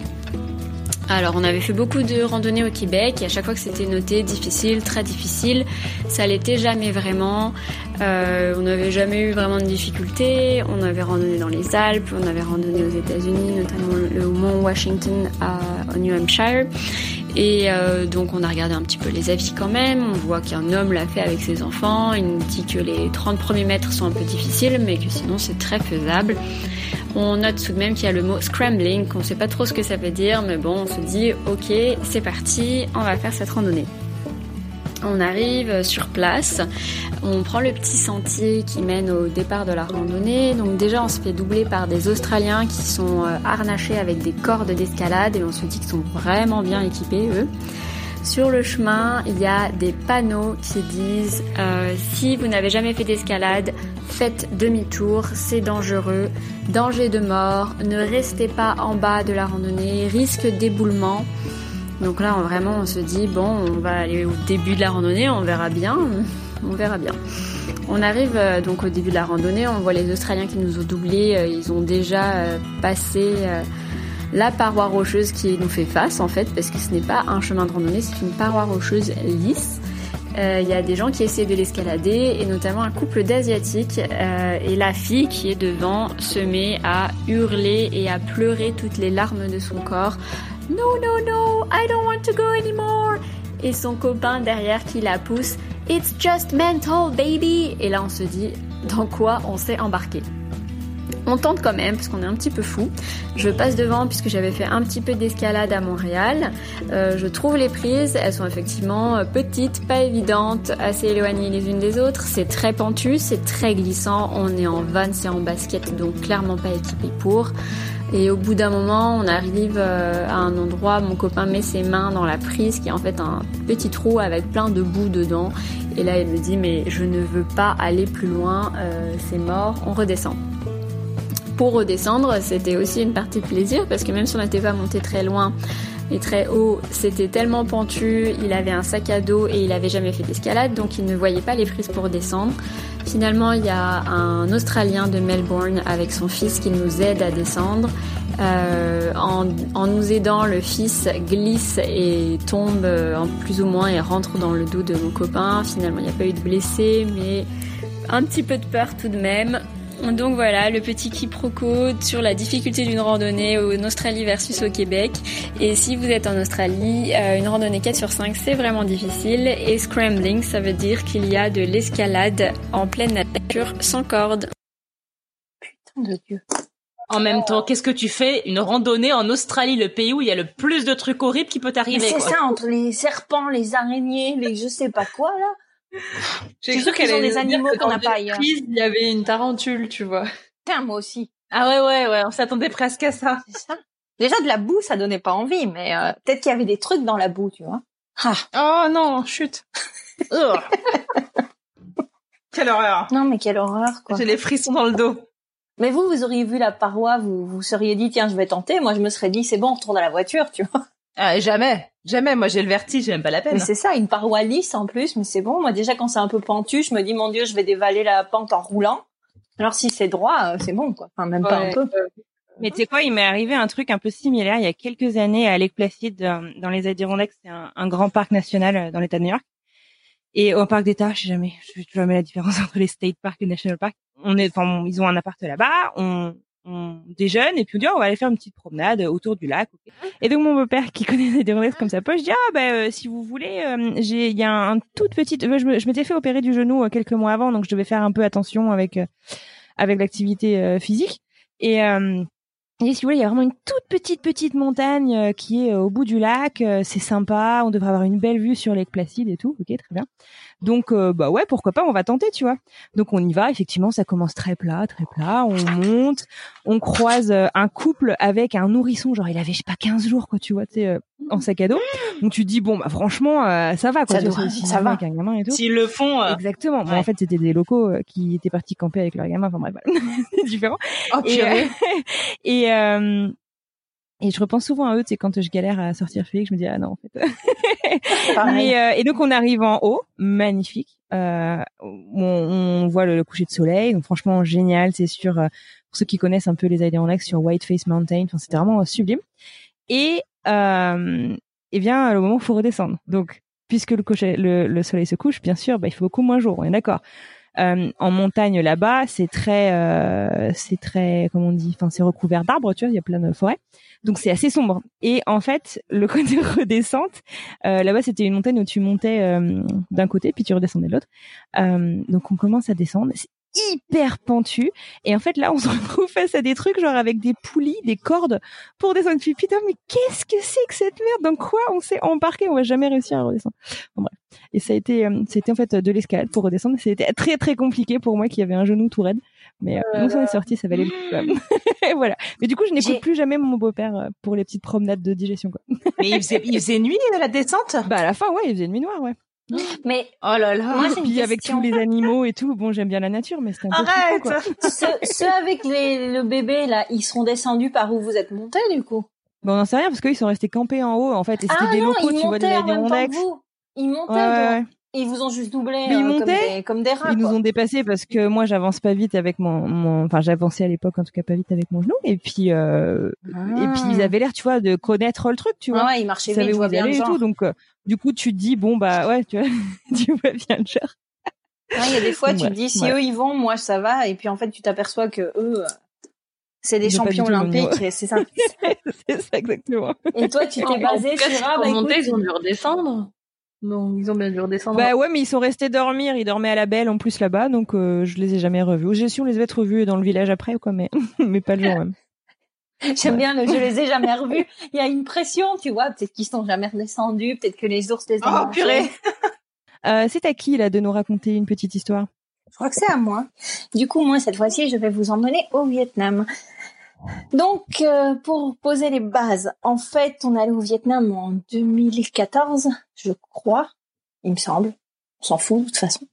I: Alors, on avait fait beaucoup de randonnées au Québec et à chaque fois que c'était noté difficile, très difficile, ça l'était jamais vraiment. Euh, on n'avait jamais eu vraiment de difficultés. On avait randonné dans les Alpes, on avait randonné aux États-Unis, notamment le mont Washington à, au New Hampshire. Et euh, donc on a regardé un petit peu les avis quand même, on voit qu'un homme l'a fait avec ses enfants, il nous dit que les 30 premiers mètres sont un peu difficiles mais que sinon c'est très faisable. On note tout de même qu'il y a le mot scrambling, qu'on ne sait pas trop ce que ça veut dire, mais bon, on se dit ok, c'est parti, on va faire cette randonnée. On arrive sur place, on prend le petit sentier qui mène au départ de la randonnée. Donc déjà on se fait doubler par des Australiens qui sont euh, harnachés avec des cordes d'escalade et on se dit qu'ils sont vraiment bien équipés eux. Sur le chemin, il y a des panneaux qui disent euh, si vous n'avez jamais fait d'escalade, faites demi-tour, c'est dangereux, danger de mort, ne restez pas en bas de la randonnée, risque d'éboulement. Donc là, vraiment, on se dit bon, on va aller au début de la randonnée, on verra bien, on verra bien. On arrive euh, donc au début de la randonnée, on voit les Australiens qui nous ont doublés, euh, ils ont déjà passé la paroi rocheuse qui nous fait face en fait, parce que ce n'est pas un chemin de randonnée, c'est une paroi rocheuse lisse. Euh, il y a des gens qui essaient de l'escalader et notamment un couple d'asiatiques euh, et la fille qui est devant se met à hurler et à pleurer toutes les larmes de son corps. No, no, no, I don't want to go anymore. Et son copain derrière qui la pousse. It's just mental, baby. Et là on se dit dans quoi on s'est embarqué? On tente quand même parce qu'on est un petit peu fou. Je passe devant puisque j'avais fait un petit peu d'escalade à Montréal. Euh, je trouve les prises, elles sont effectivement euh, petites, pas évidentes, assez éloignées les unes des autres. C'est très pentu, c'est très glissant. On est en van, c'est en basket, donc clairement pas équipé pour. Et au bout d'un moment, on arrive euh, à un endroit, mon copain met ses mains dans la prise qui est en fait un petit trou avec plein de boue dedans. Et là, il me dit mais je ne veux pas aller plus loin, c'est mort, on redescend. Pour redescendre, c'était aussi une partie de plaisir parce que même si on n'était pas monté très loin et très haut, c'était tellement pentu, il avait un sac à dos et il avait jamais fait d'escalade, donc il ne voyait pas les prises pour descendre. Finalement, il y a un Australien de Melbourne avec son fils qui nous aide à descendre. Euh, en, nous aidant, le fils glisse et tombe en plus ou moins et rentre dans le dos de mon copain. Finalement, il n'y a pas eu de blessés, mais un petit peu de peur tout de même. Donc voilà, le petit quiproquo sur la difficulté d'une randonnée en Australie versus au Québec. Et si vous êtes en Australie, euh, une randonnée 4 sur 5, c'est vraiment difficile. Et scrambling, ça veut dire qu'il y a de l'escalade en pleine nature sans corde.
G: Putain de Dieu.
B: En même temps, qu'est-ce que tu fais? Une randonnée en Australie, le pays où il y a le plus de trucs horribles qui peut t'arriver.
G: C'est ça, entre les serpents, les araignées, les je sais pas quoi là.
D: J'ai cru qu'elle des animaux qu'on n'a pas ailleurs. Il y avait une tarentule, tu vois.
G: Putain, moi aussi.
B: Ah ouais, ouais, ouais, on s'attendait presque à ça.
G: C'est ça. Déjà de la boue, ça donnait pas envie, mais euh, peut-être qu'il y avait des trucs dans la boue, tu vois.
B: Ah. Oh non, chute. quelle horreur.
G: Non, mais quelle horreur, quoi.
B: J'ai les frissons dans le dos.
G: Mais vous, vous auriez vu la paroi, vous vous seriez dit tiens, je vais tenter. Moi, je me serais dit c'est bon, on retourne à la voiture, tu vois.
B: Ah, jamais, jamais. Moi, j'ai le vertige, j'aime pas la peine.
G: c'est ça, une paroi lisse en plus, mais c'est bon. Moi, déjà, quand c'est un peu pentu, je me dis, mon Dieu, je vais dévaler la pente en roulant. Alors, si c'est droit, euh, c'est bon, quoi. Enfin, même pas un peu.
A: Mais tu sais quoi, il m'est arrivé un truc un peu similaire il y a quelques années à Lake Placid, euh, dans les Adirondacks. C'est un, un, grand parc national euh, dans l'État de New York. Et au parc d'État, je sais jamais, je sais jamais la différence entre les state parks et les national parks. On est, enfin, ils ont un appart là-bas. On, on déjeune et puis on dit oh, on va aller faire une petite promenade autour du lac. Et donc mon beau-père qui connaît des rondelles comme ça je dis ah ben euh, si vous voulez, euh, j'ai il y a un, toute petite, euh, je m'étais fait opérer du genou quelques mois avant donc je devais faire un peu attention avec avec l'activité physique et et si vous voulez, il y a vraiment une toute petite petite montagne qui est au bout du lac. c'est sympa. On devrait avoir une belle vue sur Lake Placide et tout. Ok, très bien. Donc euh, bah ouais, pourquoi pas, on va tenter, tu vois. Donc on y va, effectivement, ça commence très plat, très plat, on monte, on croise euh, un couple avec un nourrisson, genre il avait je sais pas 15 jours quoi, tu vois, tu euh, en sac à dos. Donc tu dis bon bah franchement ça va quoi,
G: ça, doit, ça va avec
A: un gamin et tout.
B: S'ils le font
A: Exactement. Bon, en fait, c'était des locaux qui étaient partis camper avec leur gamin, enfin bref, c'est différent.
G: Oh,
A: et et et je repense souvent à eux, c'est quand je galère à sortir Félix, je me dis ah non en fait. Mais, euh, et donc on arrive en haut, magnifique. Euh, on, on, voit le, coucher de soleil, donc franchement génial. C'est sur euh, pour ceux qui connaissent un peu les Adirondacks sur Whiteface Mountain, enfin c'était vraiment sublime. Et euh, eh bien le moment où il faut redescendre. Donc puisque le, soleil se couche, bien sûr, bah, il fait beaucoup moins jour. On est d'accord. Euh, en montagne là-bas, c'est très, euh, c'est très, comment on dit, enfin c'est recouvert d'arbres, tu vois, il y a plein de forêts, donc c'est assez sombre. Et en fait, le côté redescente, euh, là-bas c'était une montagne où tu montais d'un côté puis tu redescendais de l'autre. donc on commence à descendre. Hyper pentu. Et en fait, là, on se retrouve face à des trucs genre avec des poulies, des cordes pour descendre. Puis putain, mais qu'est-ce que c'est que cette merde? Dans quoi on s'est embarqué? On va jamais réussir à redescendre. Bon, bref. Et ça a été, euh, c'était en fait de l'escalade pour redescendre. C'était très très compliqué pour moi qui avait un genou tout raide. Mais euh, on s'en est sorti, ça valait le coup. voilà. Mais du coup, je n'écoute plus jamais mon beau-père euh, pour les petites promenades de digestion. Quoi.
B: Mais il faisait, il faisait nuit à la descente?
A: Bah à la fin, ouais, il faisait nuit noire, ouais.
E: Mais
B: Oh là là.
E: Moi,
A: Puis avec
E: question.
A: tous les animaux et tout, bon, j'aime bien la nature, mais c'était un peu
B: Arrête
A: flippant, quoi.
E: ceux, ceux avec les, le bébé, là, ils seront descendus par où vous êtes montés, du coup?
A: Bon, on n'en sait rien parce qu'ils sont restés campés en haut, en fait. Et c'était
E: Ah
A: des
E: non,
A: locaux,
E: ils
A: tu vois, des
E: montaient en même temps
A: Adirondacks.
E: que vous. Ils montaient,
A: Ouais,
E: donc. ils vous ont juste doublé
A: Mais ils
E: euh, comme,
A: montaient,
E: des, comme des rats,
A: Ils nous
E: quoi.
A: ont dépassés parce que moi j'avance pas vite avec mon, mon enfin j'avançais à l'époque en tout cas pas vite avec mon genou et puis euh, et puis ils avaient l'air tu vois de connaître le truc tu vois
E: Ah ouais, ils marchaient
A: ils savaient
E: vite, je
A: où
E: vois
A: ils
E: bien le
A: et tout donc euh, du coup tu te dis bon bah ouais tu vois tu vois bien le genre
E: Ouais, Il y a des fois, tu
A: Ouais,
E: te dis, si
A: ouais.
E: eux, ils vont, moi, ça va. Et puis, en fait, tu t'aperçois que eux, euh, c'est des champions olympiques. Et c'est ça.
A: c'est ça exactement
E: Et toi, tu t'es basé sur, ah, bah,
D: monter, ils ont dû redescendre. Non, ils ont bien dû redescendre.
A: bah ouais mais ils sont restés dormir ils dormaient à la belle en plus là-bas donc euh, je les ai jamais revus j'ai su on les avait revus dans le village après quoi mais mais pas le jour même
E: J'aime bien le je les ai jamais revus. Il y a une pression, tu vois. Peut-être qu'ils sont jamais redescendus. Peut-être que les ours les ont
B: Oh purée.
A: euh, c'est à qui là de nous raconter une petite histoire?
E: Je crois que c'est à moi. Du coup, moi, cette fois-ci, je vais vous emmener au Vietnam. Donc, euh, pour poser les bases, en fait, on est allé au Vietnam en 2014, je crois, il me semble. On s'en fout, de toute façon.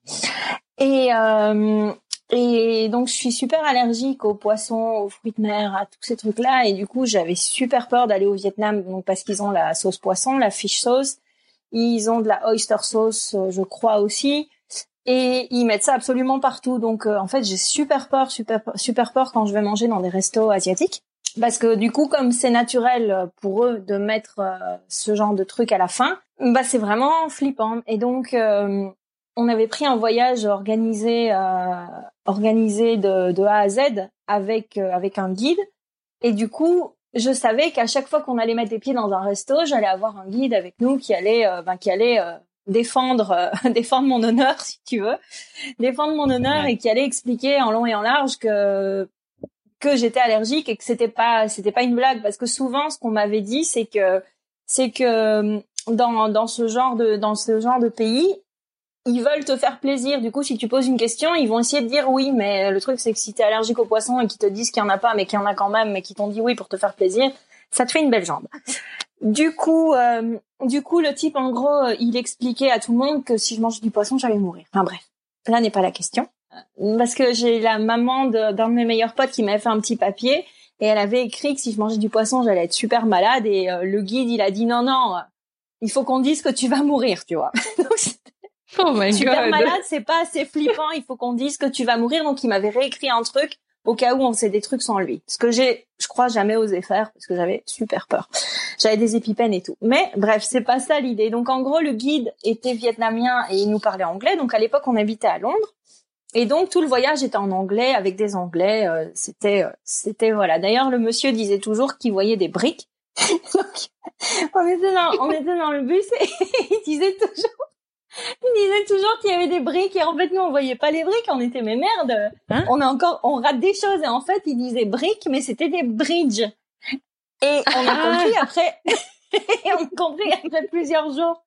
E: Et, euh, et donc, je suis super allergique aux poissons, aux fruits de mer, à tous ces trucs-là. Et du coup, j'avais super peur d'aller au Vietnam, donc parce qu'ils ont la sauce poisson, la fish sauce. Ils ont de la oyster sauce, euh, je crois aussi et ils mettent ça absolument partout. Donc euh, en fait, j'ai super peur, super super peur quand je vais manger dans des restos asiatiques parce que du coup comme c'est naturel euh, pour eux de mettre euh, ce genre de truc à la fin, bah c'est vraiment flippant. Et donc euh, on avait pris un voyage organisé euh, organisé de, de A à Z avec euh, avec un guide. Et du coup je savais qu'à chaque fois qu'on allait mettre les pieds dans un resto, j'allais avoir un guide avec nous qui allait euh, ben, qui allait euh, défendre euh, défendre mon honneur si tu veux. Défendre mon honneur et qui allait expliquer en long et en large que que j'étais allergique et que c'était pas c'était pas une blague. Parce que souvent ce qu'on m'avait dit c'est que c'est que dans dans ce genre de dans ce genre de pays ils veulent te faire plaisir. Du coup, si tu poses une question, ils vont essayer de dire oui, mais le truc c'est que si t'es allergique aux poissons et qu'ils te disent qu'il y en a pas, mais qu'il y en a quand même, mais qu'ils t'ont dit oui pour te faire plaisir, ça te fait une belle jambe. Du coup, euh, du coup, le type, en gros, euh, il expliquait à tout le monde que si je mangeais du poisson, j'allais mourir. Enfin bref, là n'est pas la question. Euh, Parce que j'ai la maman d'un de, mes meilleurs potes qui m'avait fait un petit papier et elle avait écrit que si je mangeais du poisson, j'allais être super malade et euh, le guide, il a dit non, non, euh, il faut qu'on dise que tu vas mourir, tu vois.
D: Oh my
E: super
D: god.
E: malade, c'est pas assez flippant, il faut qu'on dise que tu vas mourir. Donc il m'avait réécrit un truc au cas où on faisait des trucs sans lui. Ce que j'ai, je crois, jamais osé faire parce que j'avais super peur. J'avais des épipènes et tout. Mais bref, c'est pas ça l'idée. Donc en gros, le guide était vietnamien et il nous parlait anglais. Donc à l'époque, on habitait à Londres. Et donc tout le voyage était en anglais avec des anglais. euh, c'était, euh, c'était voilà. D'ailleurs, le monsieur disait toujours qu'il voyait des briques. donc on était dans, on était dans le bus et il disait toujours, il disait toujours qu'il y avait des briques et en fait nous on voyait pas les briques. On était mais merde,
A: Hein
E: on a encore, on rate des choses et en fait il disait briques mais c'était des bridges. Et on a compris après, et on a compris après plusieurs jours.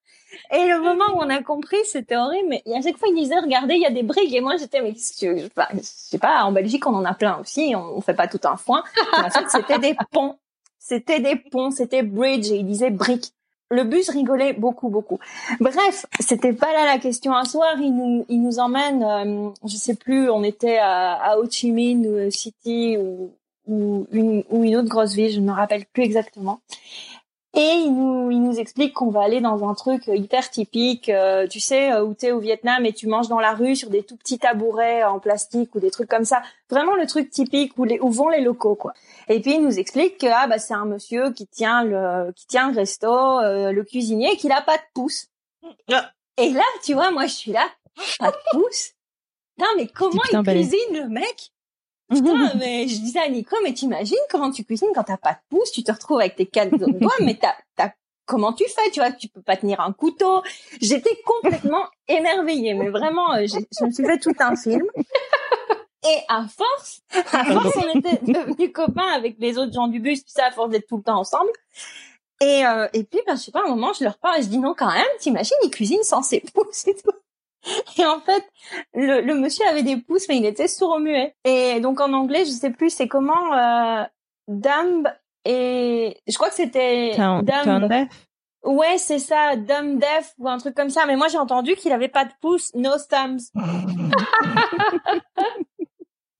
E: Et le moment où on a compris, c'était horrible. Mais à chaque fois, il disait, regardez, il y a des briques. Et moi, j'étais, mais je, je, enfin, je sais pas, en Belgique, on en a plein aussi. On, on fait pas tout un foin. En fait, c'était des ponts. C'était des ponts, c'était bridge. Et il disait briques. Le bus rigolait beaucoup, beaucoup. Bref, c'était pas là la question. Un soir, il nous, il nous emmène, euh, je sais plus, on était à, à Ho Chi Minh euh, City ou, ou une, ou une autre grosse ville, je ne me rappelle plus exactement. Et il nous, il nous explique qu'on va aller dans un truc hyper typique, euh, tu sais, euh, où t'es au Vietnam et tu manges dans la rue sur des tout petits tabourets en plastique ou des trucs comme ça. Vraiment le truc typique où, les, où vont les locaux, quoi. Et puis il nous explique que ah bah c'est un monsieur qui tient le, qui tient le resto, euh, le cuisinier, qu'il a pas de pouce.
B: Ah.
E: Et là, tu vois, moi je suis là, pas de pouce. Putain, mais comment il cuisine le mec? Putain, mais je disais à Nico, mais t'imagines comment tu cuisines quand t'as pas de pouce, tu te retrouves avec tes quatre autres doigts, mais t'as, t'as, comment tu fais, tu vois, tu peux pas tenir un couteau. J'étais complètement émerveillée, mais vraiment, euh, je me suis fait tout un film. Et à force, à force, on était devenus copains avec les autres gens du bus, tout ça, à force d'être tout le temps ensemble. Et, euh, et puis, ben, je sais pas, à un moment, je leur parle et je dis non, quand même, t'imagines, il cuisine sans ses pouces et tout. Et en fait, le, le monsieur avait des pouces, mais il était sourd-muet. Et donc, en anglais, je sais plus, c'est comment, euh, dumb et, je crois que c'était dumb. Ouais, c'est ça, dumb deaf ou un truc comme ça. Mais moi, j'ai entendu qu'il avait pas de pouce, no thumbs.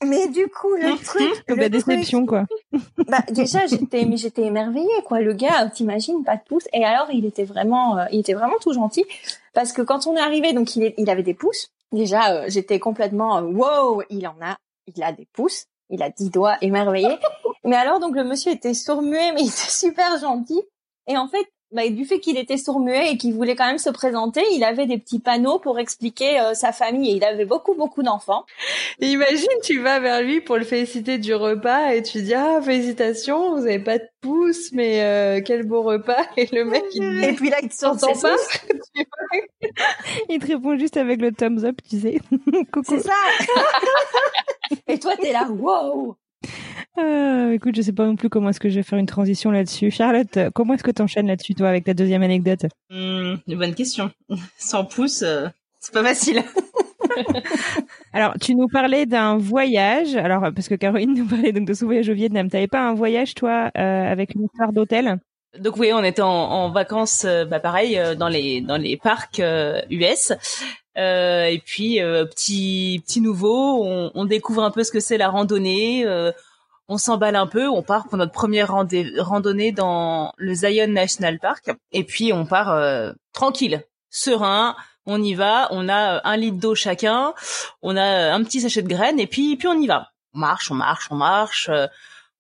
E: mais du coup, le truc.
A: Comme la déception, quoi.
E: bah, déjà, j'étais, mais j'étais émerveillée, quoi. Le gars, t'imagines, pas de pouce. Et alors, il était vraiment, euh, il était vraiment tout gentil. Parce que quand on est arrivé, donc, il, il avait des pouces. Déjà, euh, j'étais complètement, euh, wow, il en a, il a des pouces. Il a dix doigts, émerveillé. mais alors, donc, le monsieur était sourd-muet, mais il était super gentil. Et en fait, bah, du fait qu'il était sourd-muet et qu'il voulait quand même se présenter, il avait des petits panneaux pour expliquer euh, sa famille et il avait beaucoup beaucoup d'enfants.
D: imagine, tu vas vers lui pour le féliciter du repas et tu dis ah félicitations, vous avez pas de pouce mais euh, quel beau repas et le mec il
E: et puis là il te sort pas.
A: il te répond juste avec le thumbs up, tu sais.
E: C'est ça. et toi t'es là wow.
A: Euh, écoute, je sais pas non plus comment est-ce que je vais faire une transition là-dessus. Charlotte, comment est-ce que tu enchaînes là-dessus, toi, avec ta deuxième anecdote
B: mmh, Une bonne question. Sans pouce, euh, c'est pas facile.
A: alors, tu nous parlais d'un voyage. Alors, parce que Caroline nous parlait donc de son voyage au Vietnam. T'avais pas un voyage, toi, euh, avec une histoire d'hôtel?
B: Donc oui, on était en, en vacances, bah pareil, dans les dans les parcs US. Et puis petit petit nouveau, on, on, découvre un peu ce que c'est la randonnée on s'emballe un peu, on part pour notre première randonnée dans le Zion National Park, et puis on part euh, tranquille, serein, on y va, on a euh, un litre d'eau chacun, on a un petit sachet de graines, et puis puis on y va. On marche, on marche, on marche, euh,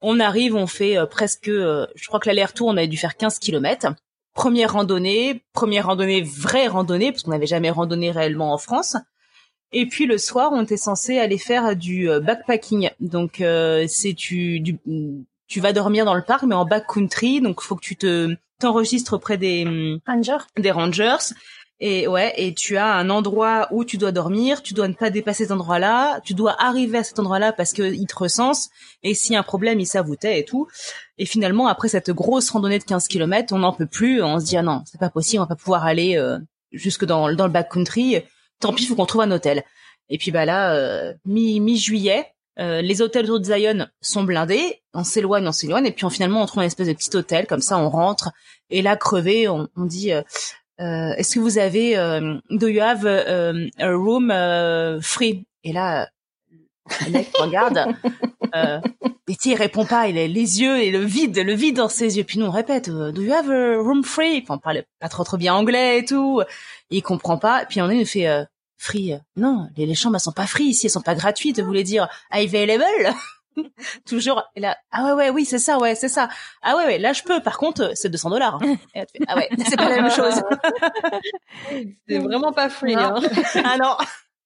B: on arrive, on fait presque, je crois que l'aller-retour, on avait dû faire 15 kilomètres. Première randonnée, première randonnée, vraie randonnée, parce qu'on n'avait jamais randonné réellement en France. Et puis le soir, on était censé aller faire du euh, backpacking. Donc euh, c'est tu du, tu vas dormir dans le parc, mais en backcountry. Donc faut que tu te t'enregistres auprès des
E: rangers.
B: Des rangers. Et ouais, et tu as un endroit où tu dois dormir, tu dois ne pas dépasser cet endroit-là, tu dois arriver à cet endroit-là parce qu'ils te recensent, et s'il y a un problème, ils savent où t'es et tout. Et finalement, après cette grosse randonnée de 15 km, on n'en peut plus, on se dit, ah non, c'est pas possible, on va pas pouvoir aller euh, jusque dans, dans le backcountry tant pis, faut qu'on trouve un hôtel. Et puis bah là, euh, mi mi juillet, euh, les hôtels de Zion sont blindés, on s'éloigne, on s'éloigne, et puis on, finalement on trouve un espèce de petit hôtel comme ça, on rentre. Et là, crevé, on, on dit. Euh, euh est-ce que vous avez euh, do you have a room free? Et là le mec regarde euh, et il répond pas il a les yeux et le vide le vide dans ses yeux puis nous on répète do you have a room free? Enfin on parle pas trop trop bien anglais et tout il comprend pas. Puis on est, il fait euh, free. Euh, non, les, les chambres elles sont pas free ici, elles sont pas gratuites. Vous voulez dire available? Toujours et là. Ah ouais ouais oui c'est ça ouais c'est ça. Ah ouais ouais là je peux. Par contre c'est 200 dollars. Ah ouais c'est pas la même chose.
D: c'est vraiment pas free. Hein.
B: ah non.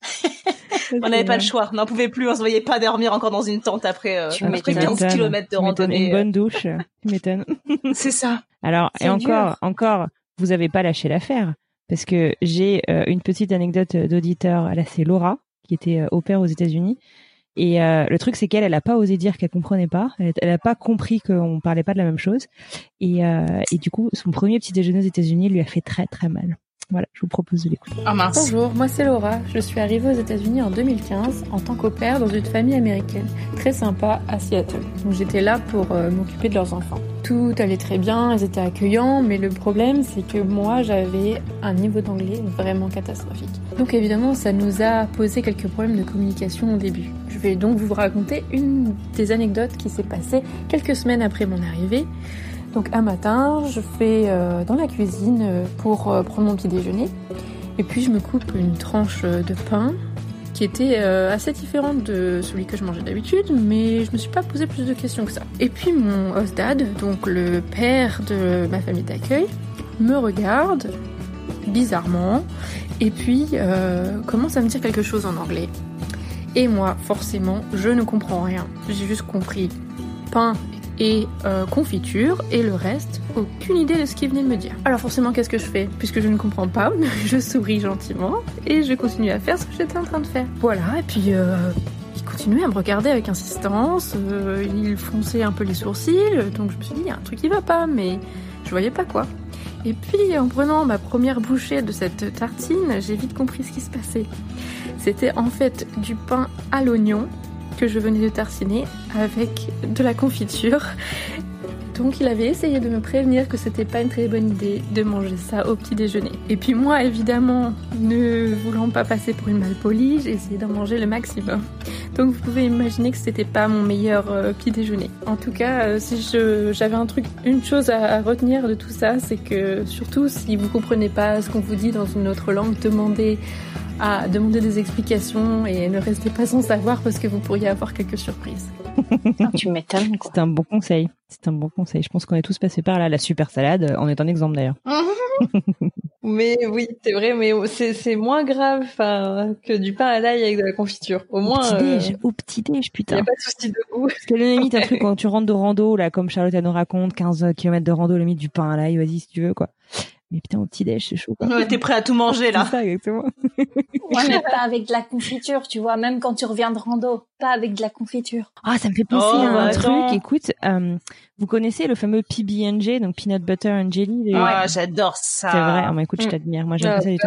B: on n'avait pas le choix, on n'en pouvait plus, on se voyait pas dormir encore dans une tente après, euh, après 15 km de randonnée.
A: Une bonne douche, tu m'étonnes.
B: c'est ça.
A: Alors, et encore, encore, vous avez pas lâché l'affaire parce que j'ai euh, une petite anecdote d'auditeur. Là, c'est Laura qui était euh, au père aux États-Unis. Et euh, le truc, c'est qu'elle, elle a pas osé dire qu'elle comprenait pas. Elle, a pas compris qu'on parlait pas de la même chose. Et, et du coup, son premier petit déjeuner aux États-Unis lui a fait très très mal. Voilà, je vous propose de l'écouter.
B: Ah.
H: Bonjour, moi c'est Laura. Je suis arrivée aux États-Unis en 2015 en tant qu'au-père dans une famille américaine très sympa à Seattle. Donc j'étais là pour euh, m'occuper de leurs enfants. Tout allait très bien, ils étaient accueillants, mais le problème c'est que moi j'avais un niveau d'anglais vraiment catastrophique. Donc évidemment ça nous a posé quelques problèmes de communication au début. Je vais donc vous raconter une des anecdotes qui s'est passée quelques semaines après mon arrivée. Donc un matin, je fais euh, dans la cuisine euh, pour euh, prendre mon petit déjeuner. Et puis je me coupe une tranche de pain qui était assez différente de celui que je mangeais d'habitude, mais je me suis pas posé plus de questions que ça. Et puis mon host dad, donc le père de ma famille d'accueil, me regarde bizarrement et puis commence à me dire quelque chose en anglais. Et moi, forcément, je ne comprends rien. J'ai juste compris pain et euh, confiture et le reste, aucune idée de ce qu'il venait de me dire. Alors forcément, qu'est-ce que je fais? Puisque je ne comprends pas, je souris gentiment et je continue à faire ce que j'étais en train de faire. Voilà, et puis euh, il
J: continuait à me regarder avec insistance. euh, il fronçait un peu les sourcils, donc je me suis dit, il y a un truc qui va pas, mais je voyais pas quoi. Et puis, en prenant ma première bouchée de cette tartine, j'ai vite compris ce qui se passait. C'était en fait du pain à l'oignon que je venais de tartiner avec de la confiture. Donc il avait essayé de me prévenir que c'était pas une très bonne idée de manger ça au petit déjeuner. Et puis moi évidemment, ne voulant pas passer pour une malpolie, j'ai essayé d'en manger le maximum. Donc vous pouvez imaginer que c'était pas mon meilleur euh, petit déjeuner. En tout cas, euh, si j'avais un truc, une chose à, à retenir de tout ça, c'est que surtout si vous comprenez pas ce qu'on vous dit dans une autre langue, demandez à demander des explications et ne restez pas sans savoir parce que vous pourriez avoir quelques surprises.
E: Ah, tu m'étonnes.
A: C'est un bon conseil. C'est un bon conseil. Je pense qu'on est tous passés par là. La super salade euh, en est un exemple d'ailleurs.
D: Mais oui, c'est vrai, mais c'est c'est moins grave enfin, que du pain à l'ail avec de la confiture. Au moins,
A: Au petit
D: euh,
A: déj, au petit déj,
D: il n'y
A: putain.
D: a pas de souci de goût.
A: Parce que la limite, un truc quand tu rentres de rando, là, comme Charlotte elle nous raconte, 15 km de rando, limite du pain à l'ail, vas-y si tu veux, quoi. Mais putain, au petit déj, c'est chaud, quoi.
B: Ouais, T'es prêt à tout manger là.
A: Ça, exactement.
E: Ouais, mais pas avec de la confiture, tu vois. Même quand tu reviens de rando, pas avec de la confiture.
A: Ah, ça me fait penser
B: Oh,
A: à un
B: attends.
A: truc. Écoute, euh, vous connaissez le fameux PB&J, donc Peanut Butter and Jelly les-
B: Ah, j'adore ça.
A: C'est vrai. Ah, bah, écoute, je
D: Mm.
A: t'admire. Moi, j'aime pas ça du tout.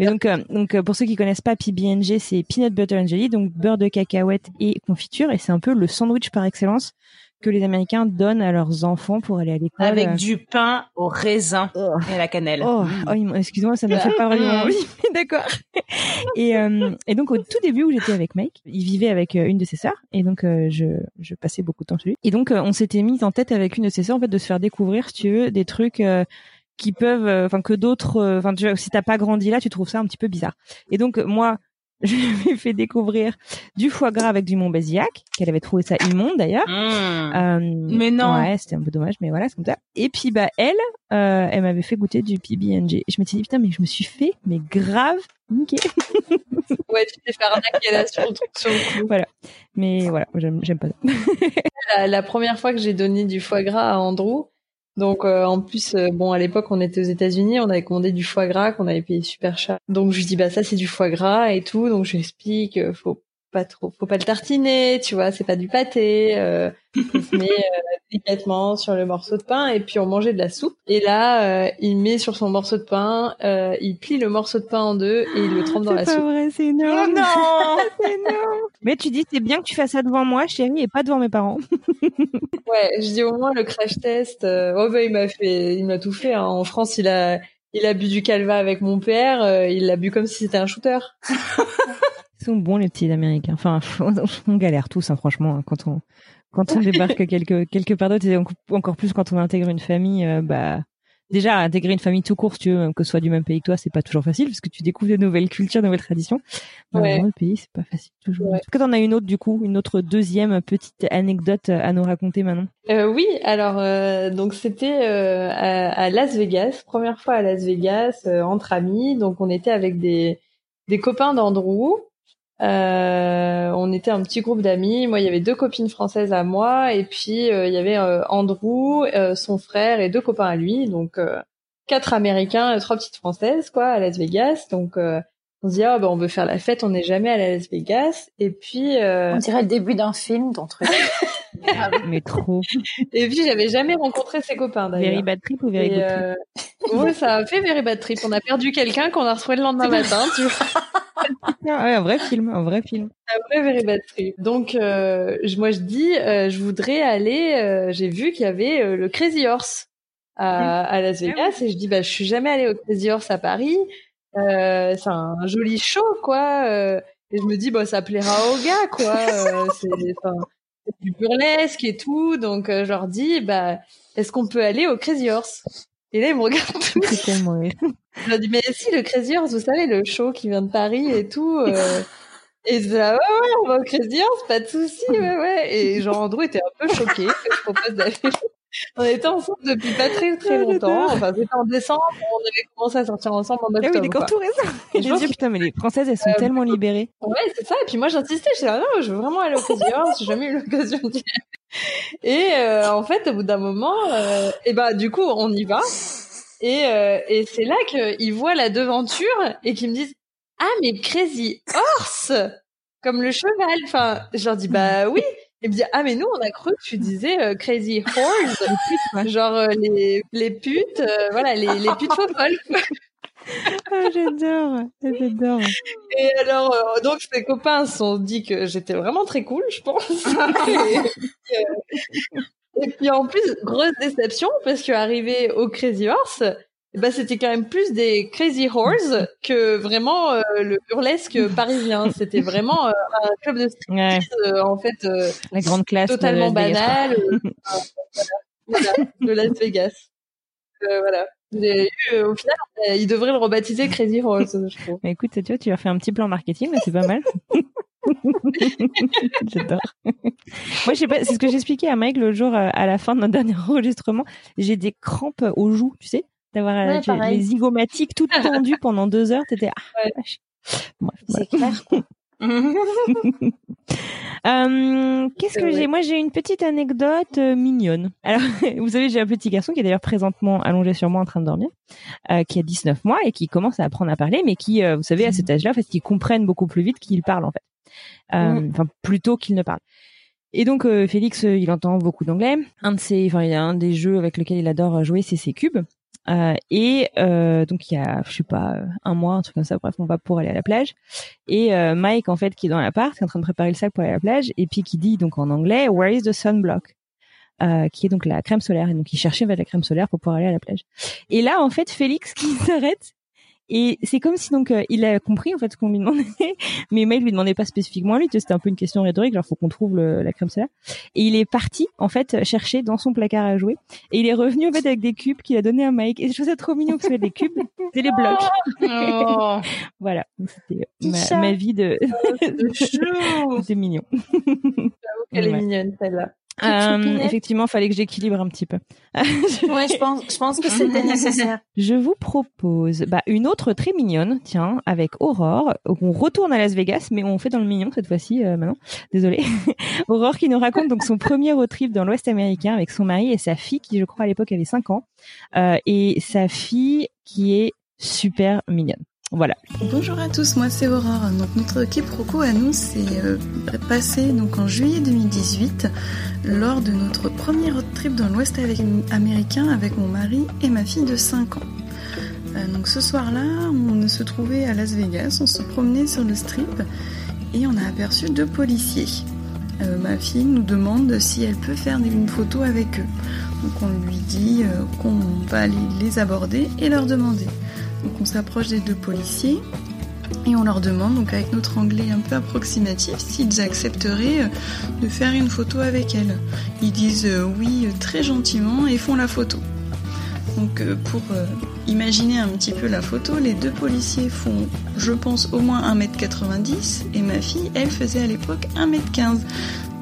A: Mais donc, euh, donc euh, pour ceux qui connaissent pas PB&J, c'est peanut butter and jelly, donc beurre de cacahuète et confiture, et c'est un peu le sandwich par excellence que les Américains donnent à leurs enfants pour aller à l'école.
B: Avec
A: Euh,
B: du pain au raisin
A: Oh.
B: et à la cannelle.
A: Oh, oh, excuse-moi, ça me fait pas vraiment envie, d'accord. Et, euh, et donc au tout début où j'étais avec Mike, il vivait avec euh, une de ses sœurs, et donc euh, je, je passais beaucoup de temps chez lui. Et donc euh, on s'était mis en tête avec une de ses sœurs en fait de se faire découvrir, si tu veux, des trucs qui peuvent, enfin que d'autres, enfin si t'as pas grandi là, tu trouves ça un petit peu bizarre. Et donc moi. Je lui ai fait découvrir du foie gras avec du Montbazillac, qu'elle avait trouvé ça immonde d'ailleurs.
B: Mm.
A: Euh,
B: Mais non.
A: Ouais, c'était un peu dommage, mais voilà, c'est comme ça. Et puis bah elle, euh, elle m'avait fait goûter du PB&J. Et je me suis dit putain, mais je me suis fait, mais grave, niquer.
D: Ouais, tu t'es fait arnaquer là sur le truc sur le coup.
A: Mais voilà, j'aime, j'aime pas ça.
D: La, la première fois que j'ai donné du foie gras à Andrew, donc euh, en plus, euh, bon, à l'époque, on était aux États-Unis, on avait commandé du foie gras qu'on avait payé super cher. Donc je dis bah ça c'est du foie gras et tout, donc je lui explique, euh, faut pas trop, faut pas le tartiner, tu vois, c'est pas du pâté. Euh, il se met euh, délicatement sur le morceau de pain et puis on mangeait de la soupe. Et là, euh, il met sur son morceau de pain, euh, il plie le morceau de pain en deux et il le trempe dans la
A: c'est pas
D: soupe.
A: vrai, c'est
B: Oh
A: énorme.
B: non
A: c'est énorme. Mais tu dis, c'est bien que tu fasses ça devant moi, chérie, et pas devant mes parents.
D: Ouais, je dis au moins le crash test. Euh, oh bah il m'a fait, il m'a tout fait. hein. En France, il a, il a bu du calva avec mon père. euh, il l'a bu comme si c'était un shooter.
A: Ils sont bons les petits américains. Enfin, on galère tous, hein, franchement, hein, quand on quand on débarque quelque quelque part d'autre, et en- encore plus quand on intègre une famille. euh, bah déjà intégrer une famille tout court, si tu veux, que ce soit du même pays que toi, c'est pas toujours facile parce que tu découvres de nouvelles cultures, de nouvelles traditions. Dans
D: Ouais.
A: autre pays, c'est pas facile toujours.
D: Ouais.
A: Est-ce que t'en as une autre du coup, une autre deuxième petite anecdote à nous raconter maintenant
D: Euh, oui, alors euh, donc c'était euh, à, à Las Vegas, première fois à Las Vegas euh, entre amis. Donc on était avec des des copains d'Andrew. Euh, on était un petit groupe d'amis. Moi, il y avait deux copines françaises à moi, et puis euh, il y avait euh, Andrew, euh, son frère et deux copains à lui. Donc euh, quatre Américains, et trois petites Françaises, quoi, à Las Vegas. Donc euh, on se dit ah bah on veut faire la fête, on n'est jamais à Las Vegas. Et puis euh,
E: On dirait le début d'un film, ton truc.
A: Mais trop.
D: et puis j'avais jamais rencontré ses copains d'ailleurs.
A: Very bad trip ou very good trip?
D: euh, ouais, ça a fait very bad trip. On a perdu quelqu'un qu'on a retrouvé le lendemain matin, tu vois.
A: Ah ouais, un vrai film, un vrai film.
D: Un vrai very bad trip. Donc, euh, je- moi, je dis, euh, je voudrais aller. euh, J'ai vu qu'il y avait euh, le Crazy Horse à, à Las Vegas, et je dis, bah, je suis jamais allée au Crazy Horse à Paris. Euh, c'est un joli show, quoi. euh, et je me dis, bah, ça plaira aux gars, quoi. euh, c'est du burlesque et tout. Donc, euh, je leur dis, bah, est-ce qu'on peut aller au Crazy Horse? Et là, ils me regardent tous.
A: C'est tellement rire.
D: Je leur dis, mais si, le Crazy Horse, vous savez, le show qui vient de Paris et tout. euh, et ils disaient, ah ouais, ouais, on va au Crazy Horse, pas de souci, ouais, ouais. Et Jean Andrew était un peu choqué que je propose d'aller. On était ensemble depuis pas très très
A: Ah,
D: longtemps. Enfin, c'était en décembre, on avait commencé à sortir ensemble en
A: Ah oui,
D: octobre.
A: d'accord, tout récent.
D: Et pense
A: putain, mais les françaises, elles sont
D: Euh,
A: tellement libérées.
D: Ouais, c'est ça. Et puis moi, j'insistais. Je disais, ah non, je veux vraiment aller au Crazy Horse. J'ai jamais eu l'occasion d'y aller. Et euh, en fait, au bout d'un moment, euh, et ben du coup, on y va. Et, euh, et c'est là qu'ils voient la devanture et qu'ils me disent, ah mais Crazy Horse comme le cheval. Enfin, je leur dis bah oui. Et me dit ah mais nous on a cru que tu disais euh, crazy horse, genre euh, les les putes, euh, voilà les les putes folles.
A: Ah, j'adore, j'adore.
D: Et alors, donc mes copains se sont dit que j'étais vraiment très cool, je pense. et, puis en plus, grosse déception parce que arrivé au Crazy Horse, bah c'était quand même plus des Crazy Horse que vraiment euh, le burlesque parisien. C'était vraiment euh, un club de striptease euh, en fait
A: la grande classe
D: totalement banal de Las Vegas. voilà. Au final, il devrait le rebaptiser Crazy Horse, je trouve.
A: Mais écoute, tu vois, tu as fait un petit plan marketing, c'est pas mal. J'adore. Moi, je sais pas, c'est ce que j'expliquais à Mike le jour à la fin de notre dernier enregistrement. J'ai des crampes aux joues, tu sais d'avoir euh, les zygomatiques toutes tendues pendant deux heures. T'étais ah,
E: c'est clair.
A: euh, Qu'est-ce que j'ai Moi, j'ai une petite anecdote euh, mignonne. Alors, vous savez, j'ai un petit garçon qui est d'ailleurs présentement allongé sur moi en train de dormir, euh, qui a 19 mois et qui commence à apprendre à parler, mais qui, vous savez, à cet âge-là, en fait, qui comprennent beaucoup plus vite qu'il parle en fait. Mm. Enfin, plutôt qu'il ne parle. Et donc Félix, il entend beaucoup d'anglais. Un de ses, enfin, il y a un des jeux avec lequel il adore jouer, c'est ses cubes. Euh, et euh, donc il y a, je sais pas, un mois, un truc comme ça. Bref, on va pour aller à la plage. Et euh, Mike, en fait, qui est dans l'appart, qui est en train de préparer le sac pour aller à la plage, et puis qui dit donc en anglais, "Where is the sunblock?" Euh, qui est donc la crème solaire. Et donc il cherchait la crème solaire pour pouvoir aller à la plage. Et là, en fait, Félix qui s'arrête et c'est comme si donc euh, il a compris en fait ce qu'on lui demandait, mais Mail lui demandait pas spécifiquement à lui. C'était un peu une question rhétorique, genre faut qu'on trouve la crème solaire. Et il est parti en fait chercher dans son placard à jouer. Et il est revenu en fait avec des cubes qu'il a donné à Mike. Et je trouvais ça trop mignon parce que des cubes, c'est les blocs. Oh. voilà, c'était ma, vie de. Oh, c'était mignon.
D: Elle est mignonne celle-là.
A: Euh, effectivement, fallait que j'équilibre un petit peu.
E: ouais, je pense, je pense que c'était nécessaire.
A: Je vous propose bah, une autre très mignonne, tiens, avec Aurore. On retourne à Las Vegas, mais on fait dans le mignon cette fois-ci. Euh, maintenant, désolée. Aurore qui nous raconte donc son premier road trip dans l'Ouest américain avec son mari et sa fille qui, je crois, à l'époque avait 5 ans, euh, et sa fille qui est super mignonne.
K: Bonjour à tous, moi c'est Aurore. Donc notre quiproquo à nous s'est euh, passé donc en juillet 2018 lors de notre premier road trip dans l'Ouest américain avec mon mari et ma fille de 5 ans. Euh, donc ce soir-là, on se trouvait à Las Vegas, on se promenait sur le strip et on a aperçu deux policiers. Euh, ma fille nous demande si elle peut faire une photo avec eux. Donc on lui dit qu'on va aller les aborder et leur demander. Donc on s'approche des deux policiers et on leur demande, donc avec notre anglais un peu approximatif, s'ils accepteraient euh, de faire une photo avec elle. Ils disent euh, oui très gentiment et font la photo. Donc euh, pour imaginer un petit peu la photo, les deux policiers font, je pense, au moins 1m90 et ma fille, elle faisait à l'époque 1m15.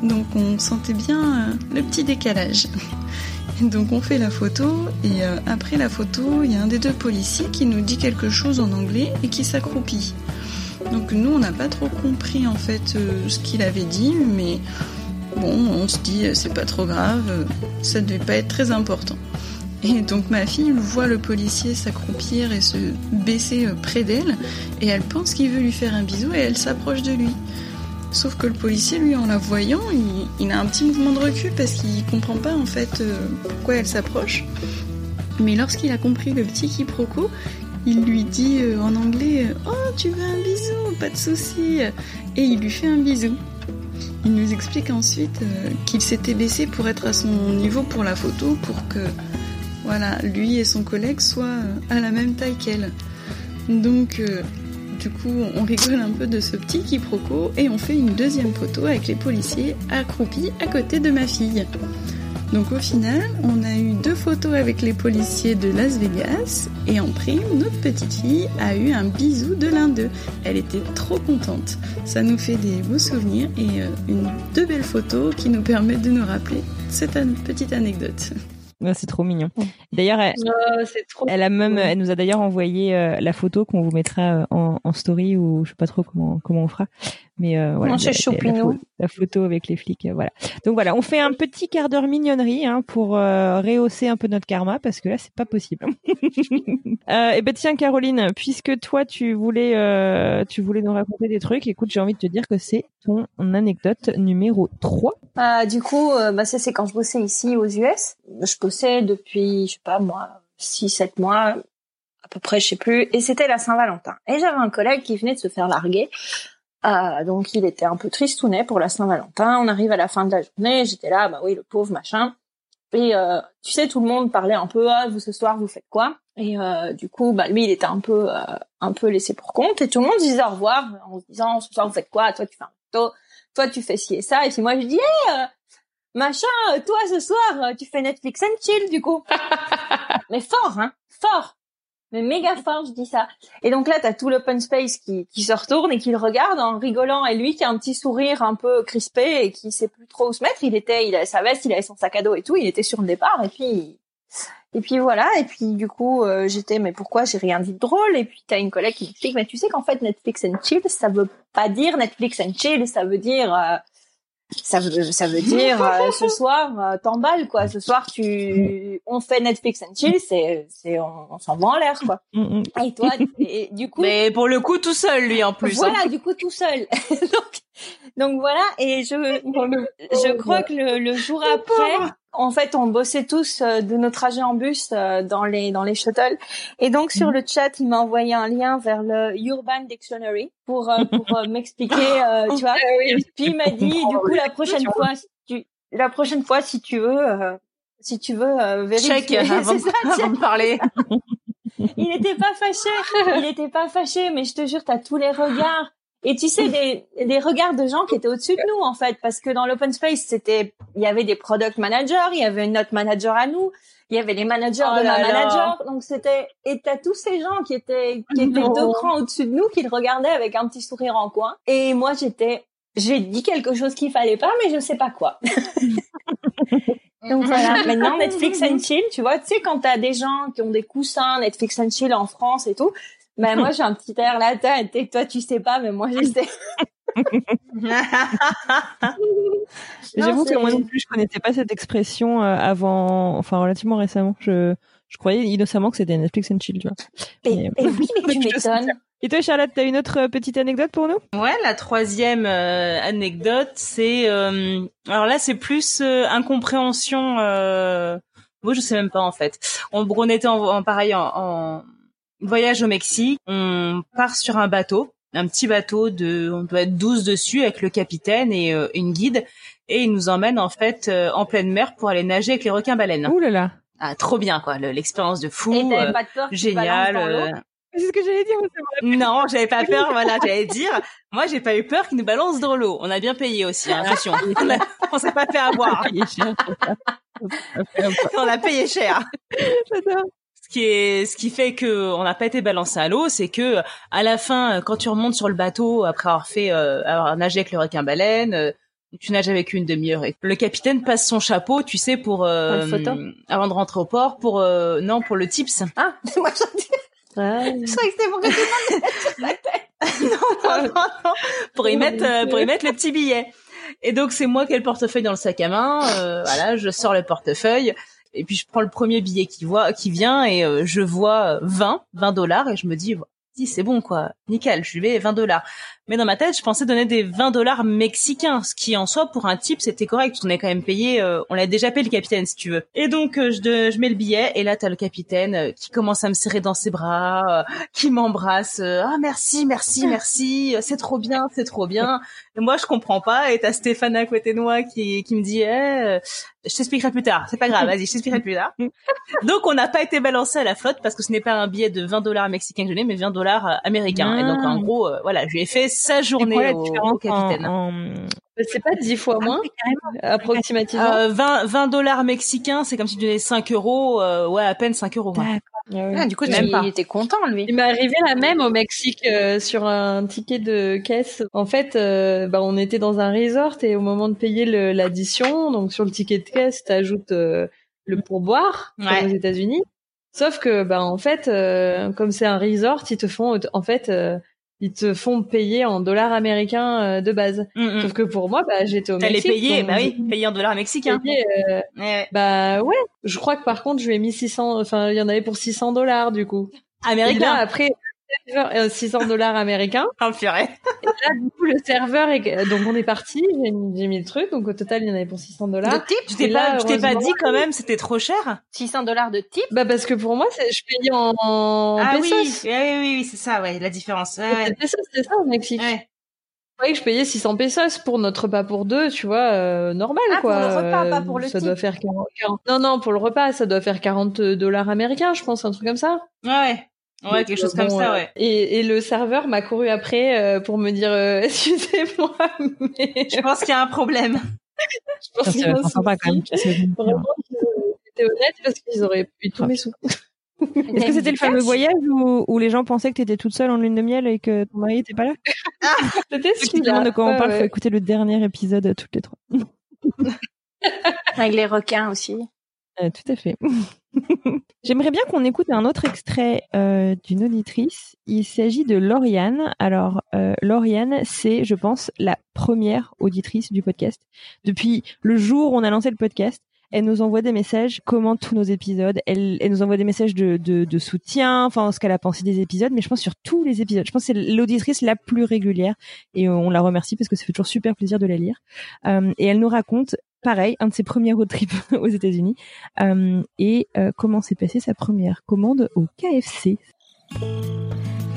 K: Donc on sentait bien le petit décalage. Donc on fait la photo et euh, après la photo, il y a un des deux policiers qui nous dit quelque chose en anglais et qui s'accroupit. Donc nous, on n'a pas trop compris en fait euh, ce qu'il avait dit, mais bon, on se dit c'est pas trop grave, ça devait pas être très important. Et donc ma fille voit le policier s'accroupir et se baisser euh, près d'elle et elle pense qu'il veut lui faire un bisou et elle s'approche de lui. Sauf que le policier, lui, en la voyant, il, a un petit mouvement de recul parce qu'il comprend pas en fait euh, pourquoi elle s'approche. Mais lorsqu'il a compris le petit quiproquo, il lui dit euh, en anglais Oh, tu veux un bisou Pas de souci. Et il lui fait un bisou. Il nous explique ensuite euh, qu'il s'était baissé pour être à son niveau pour la photo, pour que voilà, lui et son collègue soient à la même taille qu'elle. Donc du coup, on rigole un peu de ce petit quiproquo et on fait une deuxième photo avec les policiers accroupis à côté de ma fille. Donc au final, on a eu deux photos avec les policiers de Las Vegas et en prime, notre petite fille a eu un bisou de l'un d'eux. Elle était trop contente. Ça nous fait des beaux souvenirs et euh, deux belles photos qui nous permettent de nous rappeler cette petite anecdote.
A: Ouais, c'est trop mignon. D'ailleurs, elle,
D: Oh, trop.
A: elle a même, elle nous a d'ailleurs envoyé euh, la photo qu'on vous mettra euh, en, en story ou je sais pas trop comment comment on fera. Mais euh, voilà,
E: Non,
A: la- la, photo avec les flics, euh, voilà. Donc voilà, on fait un petit quart d'heure mignonnerie hein, pour euh, rehausser un peu notre karma parce que là c'est pas possible. euh, et ben tiens Caroline, puisque toi tu voulais euh, tu voulais nous raconter des trucs, écoute j'ai envie de te dire que c'est ton anecdote numéro 3.
E: Euh, du coup, euh, bah, ça c'est quand je bossais ici aux US. Je bossais depuis, je sais pas moi, 6-7 mois, à peu près, je sais plus. Et c'était la Saint-Valentin. Et j'avais un collègue qui venait de se faire larguer. Euh, donc il était un peu tristounet pour la Saint-Valentin. On arrive à la fin de la journée, j'étais là, bah oui, le pauvre machin. Et euh, tu sais, tout le monde parlait un peu, ah, vous ce soir, vous faites quoi? Et euh, du coup, bah lui, il était un peu, un peu laissé pour compte. Et tout le monde disait au revoir en se disant, ce soir, vous faites quoi? Toi, tu fais un resto. Toi, tu fais ci et ça. Et puis moi, je dis, hey, euh, machin, euh, toi, ce soir, euh, tu fais Netflix and chill, du coup. Mais fort, hein, fort. Mais méga fort, je dis ça. Et donc là, t'as tout l'open space qui, qui se retourne et qui le regarde en rigolant. Et lui, qui a un petit sourire un peu crispé et qui sait plus trop où se mettre, il était, il avait sa veste, il avait son sac à dos et tout, il était sur le départ. Et puis, et puis voilà. Et puis du coup, euh, j'étais, mais pourquoi j'ai rien dit de drôle? Et puis t'as une collègue qui m'explique, mais tu sais qu'en fait, Netflix and chill, ça veut pas dire Netflix and chill, ça veut dire euh, ça veut ça veut dire euh, ce soir euh, t'emballes quoi ce soir tu on fait Netflix and chill c'est c'est on, on s'en va en l'air quoi
A: Mm, mm.
E: et toi et du coup
B: Mais pour le coup, tout seul, lui, en plus. hein.
E: voilà du coup tout seul donc donc voilà et je je crois que le, le jour après en fait on bossait tous euh, de nos trajets en bus euh, dans les dans les shuttles. Et donc sur le chat il m'a envoyé un lien vers le Urban Dictionary pour euh, pour m'expliquer euh, tu vois. Puis il m'a dit du coup la prochaine fois si tu la prochaine fois si tu veux euh, si tu veux euh, vérifier.
B: Check avant,
E: C'est ça,
B: avant de parler.
E: il n'était pas fâché. Il n'était pas fâché mais je te jure t'as tous les regards et tu sais des des regards de gens qui étaient au-dessus de nous en fait parce que dans l'open space c'était il y avait des product managers il y avait notre manager à nous il y avait les managers
D: Oh
E: de
D: là
E: ma
D: là.
E: manager donc c'était et t'as tous ces gens qui étaient qui étaient
D: Non.
E: deux crans au-dessus de nous qui le regardaient avec un petit sourire en coin et moi j'étais j'ai dit quelque chose qu'il fallait pas mais je sais pas quoi donc voilà maintenant Netflix and chill tu vois tu sais quand t'as des gens qui ont des coussins Netflix and chill en France et tout ben moi j'ai un petit air là toi tu sais pas mais moi je sais
A: J'avoue que moi non plus, je connaissais pas cette expression euh, avant, enfin relativement récemment. Je, je croyais innocemment que c'était Netflix and chill, tu vois.
E: et,
A: Mais-
E: et oui mais tu m'étonnes
A: Et toi, Charlotte, t'as une autre euh, petite anecdote pour nous?
B: Ouais, la troisième euh, anecdote, c'est euh, alors là c'est plus euh, incompréhension. Euh... Moi, je sais même pas en fait. On, on était en, en pareil en, en voyage au Mexique. On part sur un bateau, un petit bateau de, on doit être 12 dessus avec le capitaine et euh, une guide, et il nous emmène en fait euh, en pleine mer pour aller nager avec les requins baleines.
A: Ouh là là
B: Ah, trop bien quoi, le- l'expérience de fou.
E: et
B: euh,
E: pas de peur
B: génial. euh,
A: C'est ce que j'allais dire.
B: non, j'avais pas peur, voilà, j'allais dire. Moi, j'ai pas eu peur qu'ils nous balancent dans l'eau. On a bien payé aussi, hein, attention. On, a- on s'est pas fait avoir. On a payé cher.
A: J'adore.
B: Ce qui est, ce qui fait que on n'a pas été balancé à l'eau, c'est que à la fin, quand tu remontes sur le bateau après avoir fait, euh, avoir nagé avec le requin baleine, euh, tu nages avec une demi-heure. Et le capitaine passe son chapeau, tu sais, pour euh,
E: photo
B: avant de rentrer au port, pour euh, non, pour le tips.
E: ah moi je je croyais que c'était pour que tout le monde mette sur la tête
B: non, non, non, pour y mettre, euh, pour y mettre le petit billet. Et donc c'est moi qui ai le portefeuille dans le sac à main. euh, voilà, je sors le portefeuille et puis je prends le premier billet qui voit, qui vient et euh, je vois 20, 20 dollars et je me dis, si c'est bon quoi, nickel, je lui vais 20 dollars. Mais dans ma tête, je pensais donner des 20 dollars mexicains, ce qui en soi pour un type c'était correct, qu'on est quand même payé, euh, on l'a déjà payé le capitaine si tu veux. Et donc euh, je, de- je mets le billet et là t'as le capitaine euh, qui commence à me serrer dans ses bras, euh, qui m'embrasse, euh, ah merci, merci, merci, c'est trop bien, c'est trop bien. Et moi je comprends pas et t'as Stéphane à côté de moi qui, qui me dit, eh, je t'expliquerai plus tard, c'est pas grave, vas-y, je t'expliquerai plus tard. Donc on n'a pas été balancé à la flotte parce que ce n'est pas un billet de 20 dollars mexicains que je n'ai, mais 20 dollars américains. Et donc en
A: Ah.
B: gros, euh, voilà, je lui ai fait sa journée au, au capitaine?
A: en, en-
D: C'est pas dix fois moins, approximativement.
B: Euh, 20, 20 dollars mexicains, c'est comme si tu donnais 5 euros, euh, ouais, à peine 5 euros. quoi.
E: ah, du coup
B: Même
E: il,
B: pas.
E: il était content lui
D: Il m'est arrivé la même au Mexique euh, sur un ticket de caisse. En fait, euh, bah, on était dans un resort et au moment de payer l'addition, donc sur le ticket de caisse, t'ajoutes euh, le pourboire
B: Ouais.
D: aux États-Unis. Sauf que bah en fait, euh, comme c'est un resort, ils te font en fait euh, ils te font payer en dollars américains euh, de base.
B: Mm, mm.
D: Sauf que pour moi, bah j'étais au
B: T'allais
D: Mexique.
B: payer,
D: donc
B: bah oui, payer en dollars mexicains.
D: euh,
B: Ouais,
D: bah ouais, je crois que par contre, je lui ai mis 600 enfin il y en avait pour 600 dollars du coup. Et là
B: Américain.
D: après euh, 600 dollars américains.
B: Oh, purée.
D: Là, du coup, le serveur est... donc on est parti, j'ai mis, mis le truc, donc au total, il y en avait pour 600 dollars.
E: De type
B: Tu t'es
D: Et
B: pas, t'es dit quand même, c'était trop cher?
E: 600 dollars de type?
D: Bah parce que pour moi, je payais en,
B: Ah oui,
D: pesos.
B: oui, oui, oui, oui, c'est ça, ouais, la différence. Ouais, ouais.
D: C'est pesos, c'est ça au Mexique.
B: Ouais.
D: Que je payais 600 pesos pour notre repas pour deux, tu vois, euh, normal
E: Ah, pour
D: quoi.
E: le repas,
D: Euh,
E: pas pour le
D: Ça
E: type.
D: doit faire 40, 40 Non, non, pour le repas, ça doit faire 40 dollars américains, je pense, un truc comme ça.
B: Ouais, ouais. Quelque chose
D: euh,
B: comme
D: bon,
B: ça,
D: euh,
B: ouais.
D: Et, et le serveur m'a couru après euh, pour me dire euh, excusez-moi, mais
B: Je pense qu'il y a un problème.
D: je pense qu'il y
A: c'est
D: a un
A: sympa quand même.
D: Vraiment, j'étais honnête parce qu'ils auraient eu tous mes sous.
A: Est-ce que c'était le fameux voyage où, où les gens pensaient que tu étais toute seule en lune de miel et que ton mari était pas là?
D: C'était
A: qui se demandent de quoi on parle,
D: ouais.
A: faut écouter le dernier épisode toutes les trois.
E: Avec les requins aussi.
A: Euh, tout à fait. J'aimerais bien qu'on écoute un autre extrait euh, d'une auditrice. Il s'agit de Lauriane. Alors, euh, Lauriane, c'est, je pense, la première auditrice du podcast. Depuis le jour où on a lancé le podcast, elle nous envoie des messages, commente tous nos épisodes. Elle, elle nous envoie des messages de, de, de soutien, enfin ce qu'elle a pensé des épisodes, mais je pense sur tous les épisodes. Je pense que c'est l'auditrice la plus régulière et on la remercie parce que ça fait toujours super plaisir de la lire. Euh, et elle nous raconte, pareil, un de ses premiers road trips aux États-Unis euh, et euh, comment s'est passée sa première commande au KFC.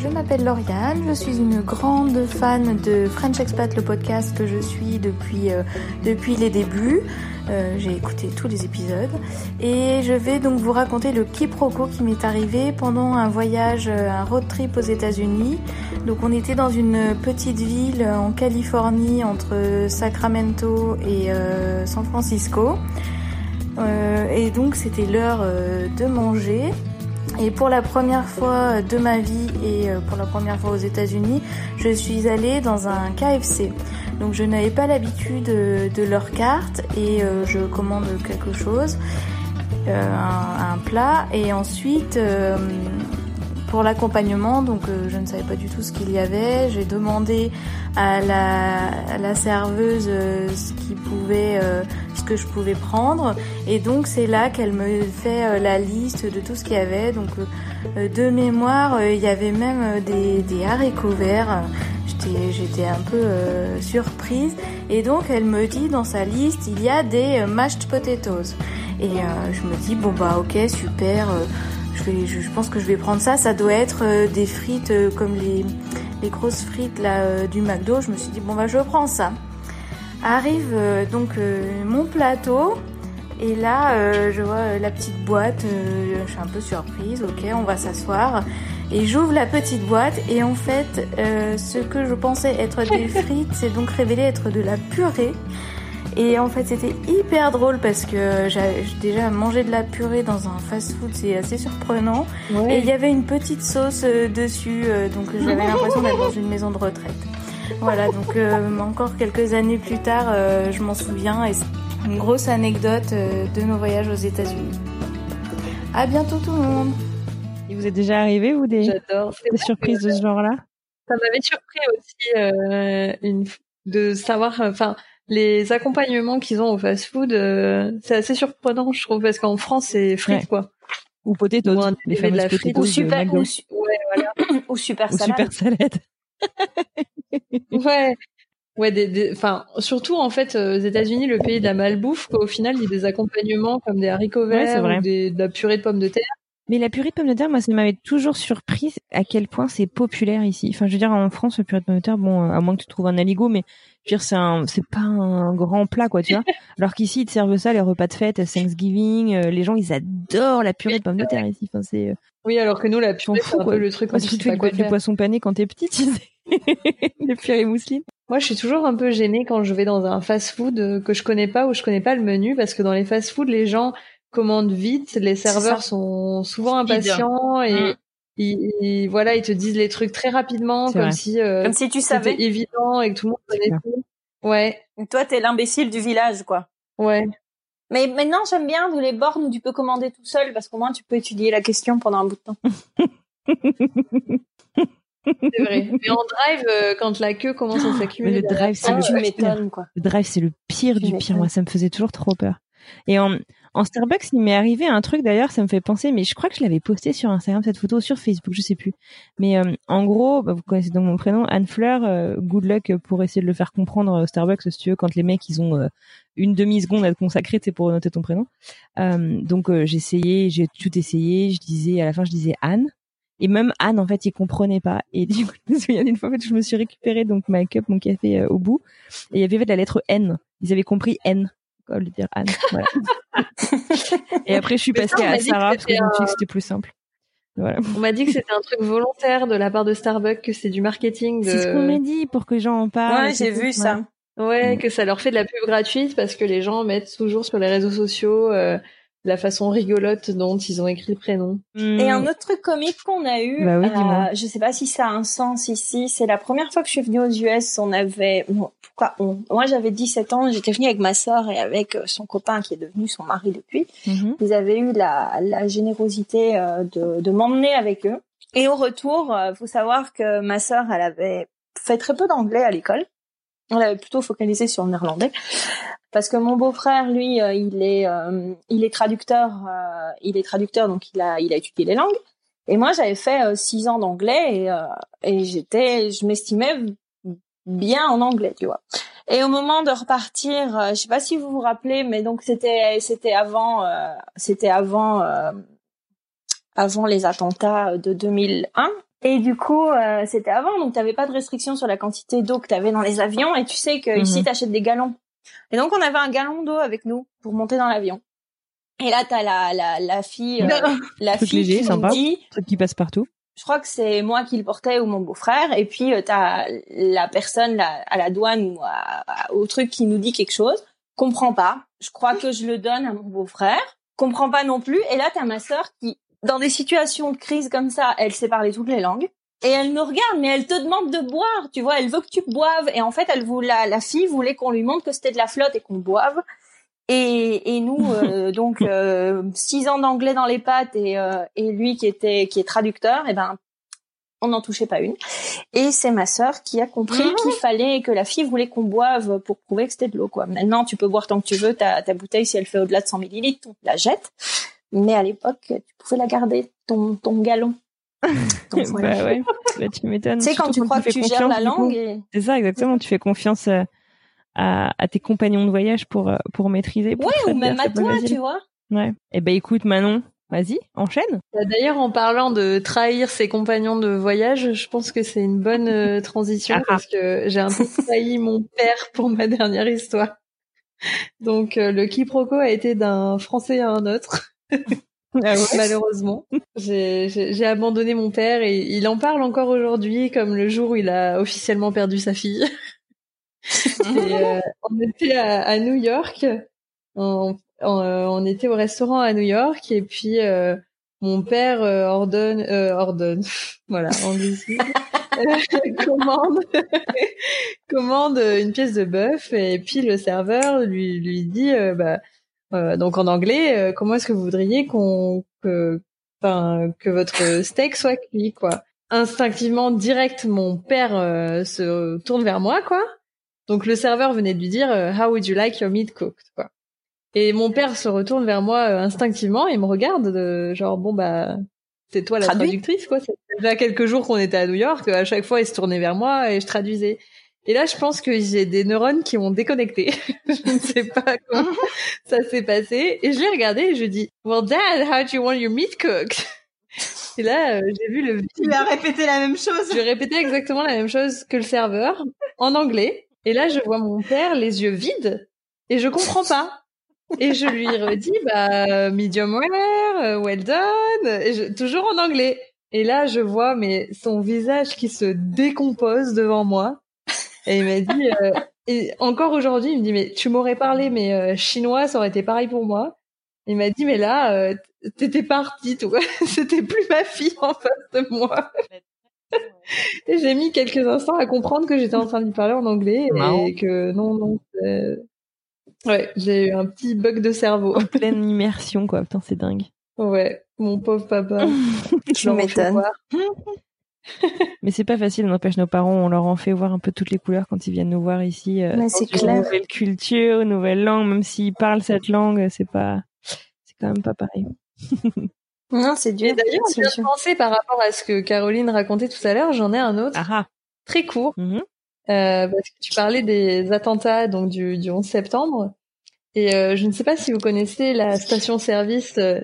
L: Je m'appelle Lauriane, je suis une grande fan de French Expat, le podcast que je suis depuis, euh, depuis les débuts. Euh, J'ai écouté tous les épisodes et je vais donc vous raconter le quiproquo qui m'est arrivé pendant un voyage, euh, un road trip aux États-Unis. Donc on était dans une petite ville en Californie entre Sacramento et San Francisco. Et donc c'était l'heure de manger. Et pour la première fois de ma vie et euh, pour la première fois aux États-Unis, je suis allée dans un KFC. Donc je n'avais pas l'habitude euh, de leur carte et euh, je commande quelque chose, euh, un, plat et ensuite euh, pour l'accompagnement, donc euh, je ne savais pas du tout ce qu'il y avait. J'ai demandé à la, serveuse euh, ce qui pouvait, euh, je pouvais prendre, et donc c'est là qu'elle me fait euh, la liste de tout ce qu'il y avait. Donc euh, de mémoire, euh, il y avait même euh, des, des haricots verts. J'étais, un peu euh, surprise, et donc elle me dit dans sa liste il y a des euh, mashed potatoes. Et euh, je me dis bon bah ok super. euh, je, pense que je vais prendre ça. Ça doit être euh, des frites euh, comme les, les grosses frites là euh, du McDo. Je me suis dit bon bah je prends ça. Arrive euh, donc euh, mon plateau et là euh, je vois euh, la petite boîte. euh, je suis un peu surprise. Ok, on va s'asseoir et j'ouvre la petite boîte et en fait euh, ce que je pensais être des frites s'est donc révélé être de la purée. Et en fait, c'était hyper drôle parce que j'ai déjà mangé de la purée dans un fast-food, c'est assez surprenant. Et il y avait une petite sauce dessus, donc j'avais l'impression d'être dans une maison de retraite. Voilà, donc euh, encore quelques années plus tard, euh, je m'en souviens et c'est une grosse anecdote euh, de nos voyages aux États-Unis. À bientôt tout le monde.
A: Il vous est déjà arrivé, vous, des,
D: J'adore.
A: Des surprises de ce genre-là?
D: Ça m'avait surpris aussi euh, une, de savoir, euh, enfin, les accompagnements qu'ils ont au fast-food, euh, c'est assez surprenant, je trouve, parce qu'en France, c'est frites,
A: Ouais.
D: quoi.
A: Ou potatoes,
D: Ou un
A: les
D: dérivé de
A: fameuses
D: la frite.
E: Ou
A: de
E: super, ou, su-
D: Ouais, voilà.
E: ou super
A: Ou
E: salade.
A: super salade.
D: Ouais. Ouais, des, enfin, surtout en fait, euh, aux États-Unis, le pays de la malbouffe, quoi, au final, il y a des accompagnements comme des haricots verts ou des, de la purée de pommes de terre.
A: Mais la purée de pommes de terre, moi, ça m'avait toujours surpris à quel point c'est populaire ici. Enfin, je veux dire, en France, la purée de pommes de terre, bon, euh, à moins que tu trouves un aligot, mais je veux dire, c'est un, c'est pas un grand plat, quoi, tu vois. Alors qu'ici, ils te servent ça, les repas de fête, Thanksgiving, euh, les gens, ils adorent la purée de pommes de terre ici. Enfin, c'est,
D: Oui, alors que nous, la purée, c'est un peu le truc
A: Moi,
D: tu
A: fais du, poisson pané quand t'es petit, tu sais. les purées mousseline.
D: Moi, je suis toujours un peu gênée quand je vais dans un fast-food euh, que je connais pas ou je connais pas le menu parce que dans les fast-food, les gens commandent vite, les serveurs sont souvent impatients et
B: Mm.
D: ils, ils- voilà, ils te disent les trucs très rapidement comme
A: vrai.
D: si euh,
E: Comme si tu savais.
D: c'était évident et que tout le monde connaissait. Ouais,
E: Toi, t'es l'imbécile du village, quoi.
D: ouais.
E: Mais maintenant, j'aime bien les bornes où tu peux commander tout seul parce qu'au moins tu peux étudier la question pendant un bout de temps.
D: C'est vrai. Mais en drive, euh, quand la queue commence à s'accumuler,
A: le drive, c'est le
E: quoi.
A: Drive, c'est le pire
E: Tu
A: du pire. Moi, ça me faisait toujours trop peur. Et en, en Starbucks, il m'est arrivé un truc d'ailleurs, ça me fait penser, mais je crois que je l'avais posté sur Instagram cette photo, sur Facebook, je sais plus. Mais euh, en gros, bah, vous connaissez donc mon prénom, Anne Fleur. euh, good luck pour essayer de le faire comprendre au Starbucks, si tu veux, quand les mecs ils ont une demi seconde à te consacrer, c'est pour noter ton prénom. Donc essayé, j'ai tout essayé. Je disais à la fin, je disais Anne. Et même Anne, en fait, il comprenait pas. Et du coup, je me souviens d'une fois, en fait, je me suis récupéré donc ma cup, mon café euh, au bout, et il y avait en fait, la lettre N. Ils avaient compris N, lieu de dire Anne. Voilà. et après, je suis
D: Mais
A: passée à Sarah parce que
D: c'était
A: je me suis dit
D: un-
A: que c'était plus simple. Voilà.
D: On m'a dit que c'était un truc volontaire de la part de Starbucks, que c'est du marketing. De...
A: C'est ce qu'on m'a dit pour que les gens en parlent.
E: Ouais, j'ai vu ça.
D: Ouais,
A: Mm.
D: que ça leur fait de la pub gratuite parce que les gens mettent toujours sur les réseaux sociaux euh, la façon rigolote dont ils ont écrit le prénom.
A: Mm.
E: Et un autre truc comique qu'on a eu,
A: Bah oui,
E: euh, je sais pas si ça a un sens ici, c'est la première fois que je suis venue aux US, on avait, pourquoi on Moi j'avais 17 ans, j'étais venue avec ma sœur et avec euh, son copain qui est devenu son mari depuis.
A: Mhm.
E: Ils avaient eu la, la générosité euh, de, de m'emmener avec eux. Et au retour, euh, faut savoir que ma sœur, elle avait fait très peu d'anglais à l'école. Elle avait plutôt focalisé sur le néerlandais. Parce que mon beau-frère, lui, euh, il est, euh, il est traducteur, euh, il est traducteur, donc il a, il a étudié les langues. Et moi, j'avais fait euh, six ans d'anglais et, euh, et j'étais, je m'estimais bien en anglais, tu vois. Et au moment de repartir, je sais pas si vous vous rappelez, mais donc c'était, c'était avant, c'était avant, avant les attentats de 2001. Et du coup, euh, c'était avant, donc t'avais pas de restriction sur la quantité d'eau que t'avais dans les avions. Et tu sais que ici,
A: Mhm.
E: t'achètes des galons. Et donc, on avait un galon d'eau avec nous pour monter dans l'avion. Et là, t'as la, la, la fille, euh, la fille
A: léger,
E: qui
A: sympa.
E: dit,
A: Truc qui passe partout.
E: je crois que c'est moi qui le portais ou mon beau-frère. Et puis, euh, t'as la personne là, à la douane ou à- au truc qui nous dit quelque chose. Comprend pas. Je crois que je le donne à mon beau-frère. Comprend pas non plus. Et là, t'as ma sœur qui, dans des situations de crise comme ça, elle sait parler toutes les langues. Et elle nous regarde, mais elle te demande de boire, tu vois. Elle veut que tu boives. Et en fait, elle voulait, la, la fille voulait qu'on lui montre que c'était de la flotte et qu'on boive. Et, et nous, euh, donc, euh, six ans d'anglais dans les pattes et, euh, et lui qui était qui est traducteur, et ben, on n'en touchait pas une. Et c'est ma sœur qui a compris qu'il fallait que la fille voulait qu'on boive pour prouver que c'était de l'eau, quoi. Maintenant, tu peux boire tant que tu veux ta, ta bouteille si elle fait au-delà de 100 millilitres, on te la jette. Mais à l'époque, tu pouvais la garder, ton, ton galon. Donc, voilà.
A: Bah ouais. Bah, tu m'étonnes.
E: Tu sais, quand tu crois que tu gères la langue et...
A: C'est ça, exactement. Tu fais confiance euh, à, à tes compagnons de voyage pour, euh, pour maîtriser. Pour
E: Ouais, ou même à toi, tu vois.
A: Ouais. Eh ben, écoute, Manon, vas-y, enchaîne.
D: Bah, D'ailleurs, en parlant de trahir ses compagnons de voyage, je pense que c'est une bonne euh, transition
A: Ah.
D: parce que j'ai un peu trahi mon père pour ma dernière histoire. Donc, euh, le quiproquo a été d'un Français à un autre.
A: Ah
D: Malheureusement, j'ai abandonné mon père et il en parle encore aujourd'hui comme le jour où il a officiellement perdu sa fille. Et, euh, on était à, à New York, on, on, euh, on était au restaurant à New York et puis euh, mon père euh, ordonne, euh, ordonne, voilà, commande, commande une pièce de bœuf et puis le serveur lui lui dit, bah, euh, donc en anglais, euh, comment est-ce que vous voudriez qu'on que, que votre steak soit cuit, quoi? Instinctivement, direct, mon père euh, se tourne vers moi, quoi. Donc le serveur venait de lui dire euh, How would you like your meat cooked quoi? Et mon père se retourne vers moi euh, instinctivement et me regarde de genre bon bah c'est toi la traductrice quoi. C'est déjà quelques jours qu'on était à New York, à chaque fois il se tournait vers moi et je traduisais. Et là je pense que j'ai des neurones qui ont déconnecté. je ne sais pas comment ça s'est passé et je l'ai regardé et je dis Well dad, how do you want your meat cooked? Et là euh, j'ai vu le
B: Tu as répété la même chose.
D: je répétais exactement la même chose que le serveur en anglais. Et là, je vois mon père les yeux vides et je comprends pas. Et je lui redis, bah, medium rare, euh, well done, et je- toujours en anglais. Et là, je vois mais son visage qui se décompose devant moi. Et il m'a dit, euh, et encore aujourd'hui, il me dit, mais tu m'aurais parlé, mais euh, chinois, ça aurait été pareil pour moi. Il m'a dit, mais là, euh, t'étais partie, toi. C'était plus ma fille en face de moi. Et j'ai mis quelques instants à comprendre que j'étais en train de lui parler en anglais et que non, non, Ouais, j'ai eu un petit bug de cerveau.
A: En pleine immersion, quoi. Putain, c'est dingue.
D: Ouais, mon pauvre papa.
E: Tu m'étonnes.
A: Mais c'est pas facile, n'empêche nos parents, on leur en fait voir un peu toutes les couleurs quand ils viennent nous voir ici. euh,
E: c'est
A: dans une
E: clair.
A: Nouvelle culture, nouvelle langue, même s'ils parlent cette langue, c'est pas, c'est quand même pas pareil.
E: Non, c'est dur.
D: D'ailleurs, je viens de penser par rapport à ce que Caroline racontait tout à l'heure, j'en ai un autre,
A: Ah ah.
D: très court,
A: Mhm.
D: euh, parce que tu parlais des attentats donc du, du 11 septembre. Et euh, je ne sais pas si vous connaissez la station-service euh,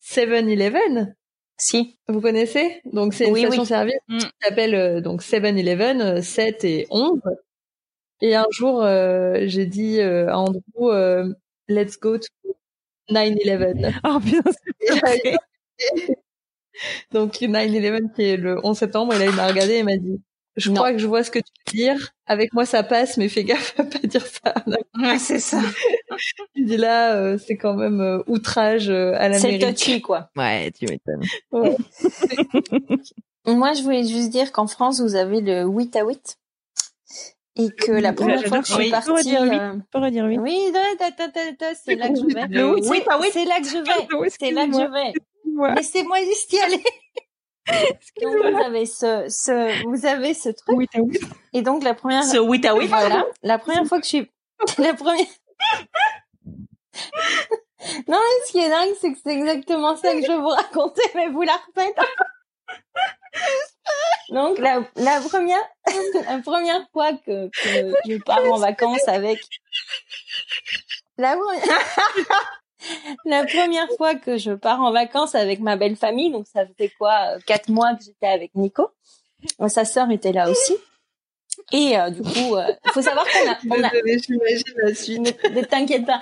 D: 7-Eleven.
E: Si.
D: Vous connaissez? Donc c'est une
E: Oui,
D: station-service
B: Mm.
D: qui s'appelle euh, donc 7-Eleven, euh, 7 et 11. Et un jour, euh, j'ai dit euh, à Andrew, euh, let's go to 9-Eleven.
A: Oh vrai.
D: Donc 9-11 qui est le 11 septembre, et là il m'a regardé et m'a dit Je
E: Non.
D: crois que je vois ce que tu veux dire. Avec moi ça passe, mais fais gaffe à pas dire ça.
E: Ouais, c'est ça.
D: Il dit là, euh, c'est quand même euh, outrage euh, à
E: C'est
D: l'Amérique.
E: touchy, quoi.
A: Ouais, tu m'étonnes.
D: Ouais.
E: Moi, je voulais juste dire qu'en France, vous avez le 8 à 8. Et que la première fois que je suis partie...
A: Faut redire oui.
E: euh,
A: redire oui.
E: Oui, c'est là que je vais.
B: Le
E: C'est-
B: oui, pas oui.
E: C'est là que je vais. C'est là que je vais. Laissez-moi juste y aller. Donc, vous avez ce, ce, vous avez ce truc.
A: Oui, t'as oui.
E: Et donc, la première,
B: Ce oui, t'as oui.
E: voilà, la première fois que je suis, la première, non, mais ce qui est dingue, c'est que c'est exactement ça que je vais vous raconter, mais vous la refaites. Donc, la, la première, la première fois que, que je pars en vacances avec, la première, la première fois que je pars en vacances avec ma belle famille, donc ça faisait quoi, euh, quatre mois que j'étais avec Nico. Euh, Sa sœur était là aussi. Et euh, du coup, euh, faut savoir qu'on a, on a,
D: j'imagine la suite.
E: ne ne t'inquiète pas.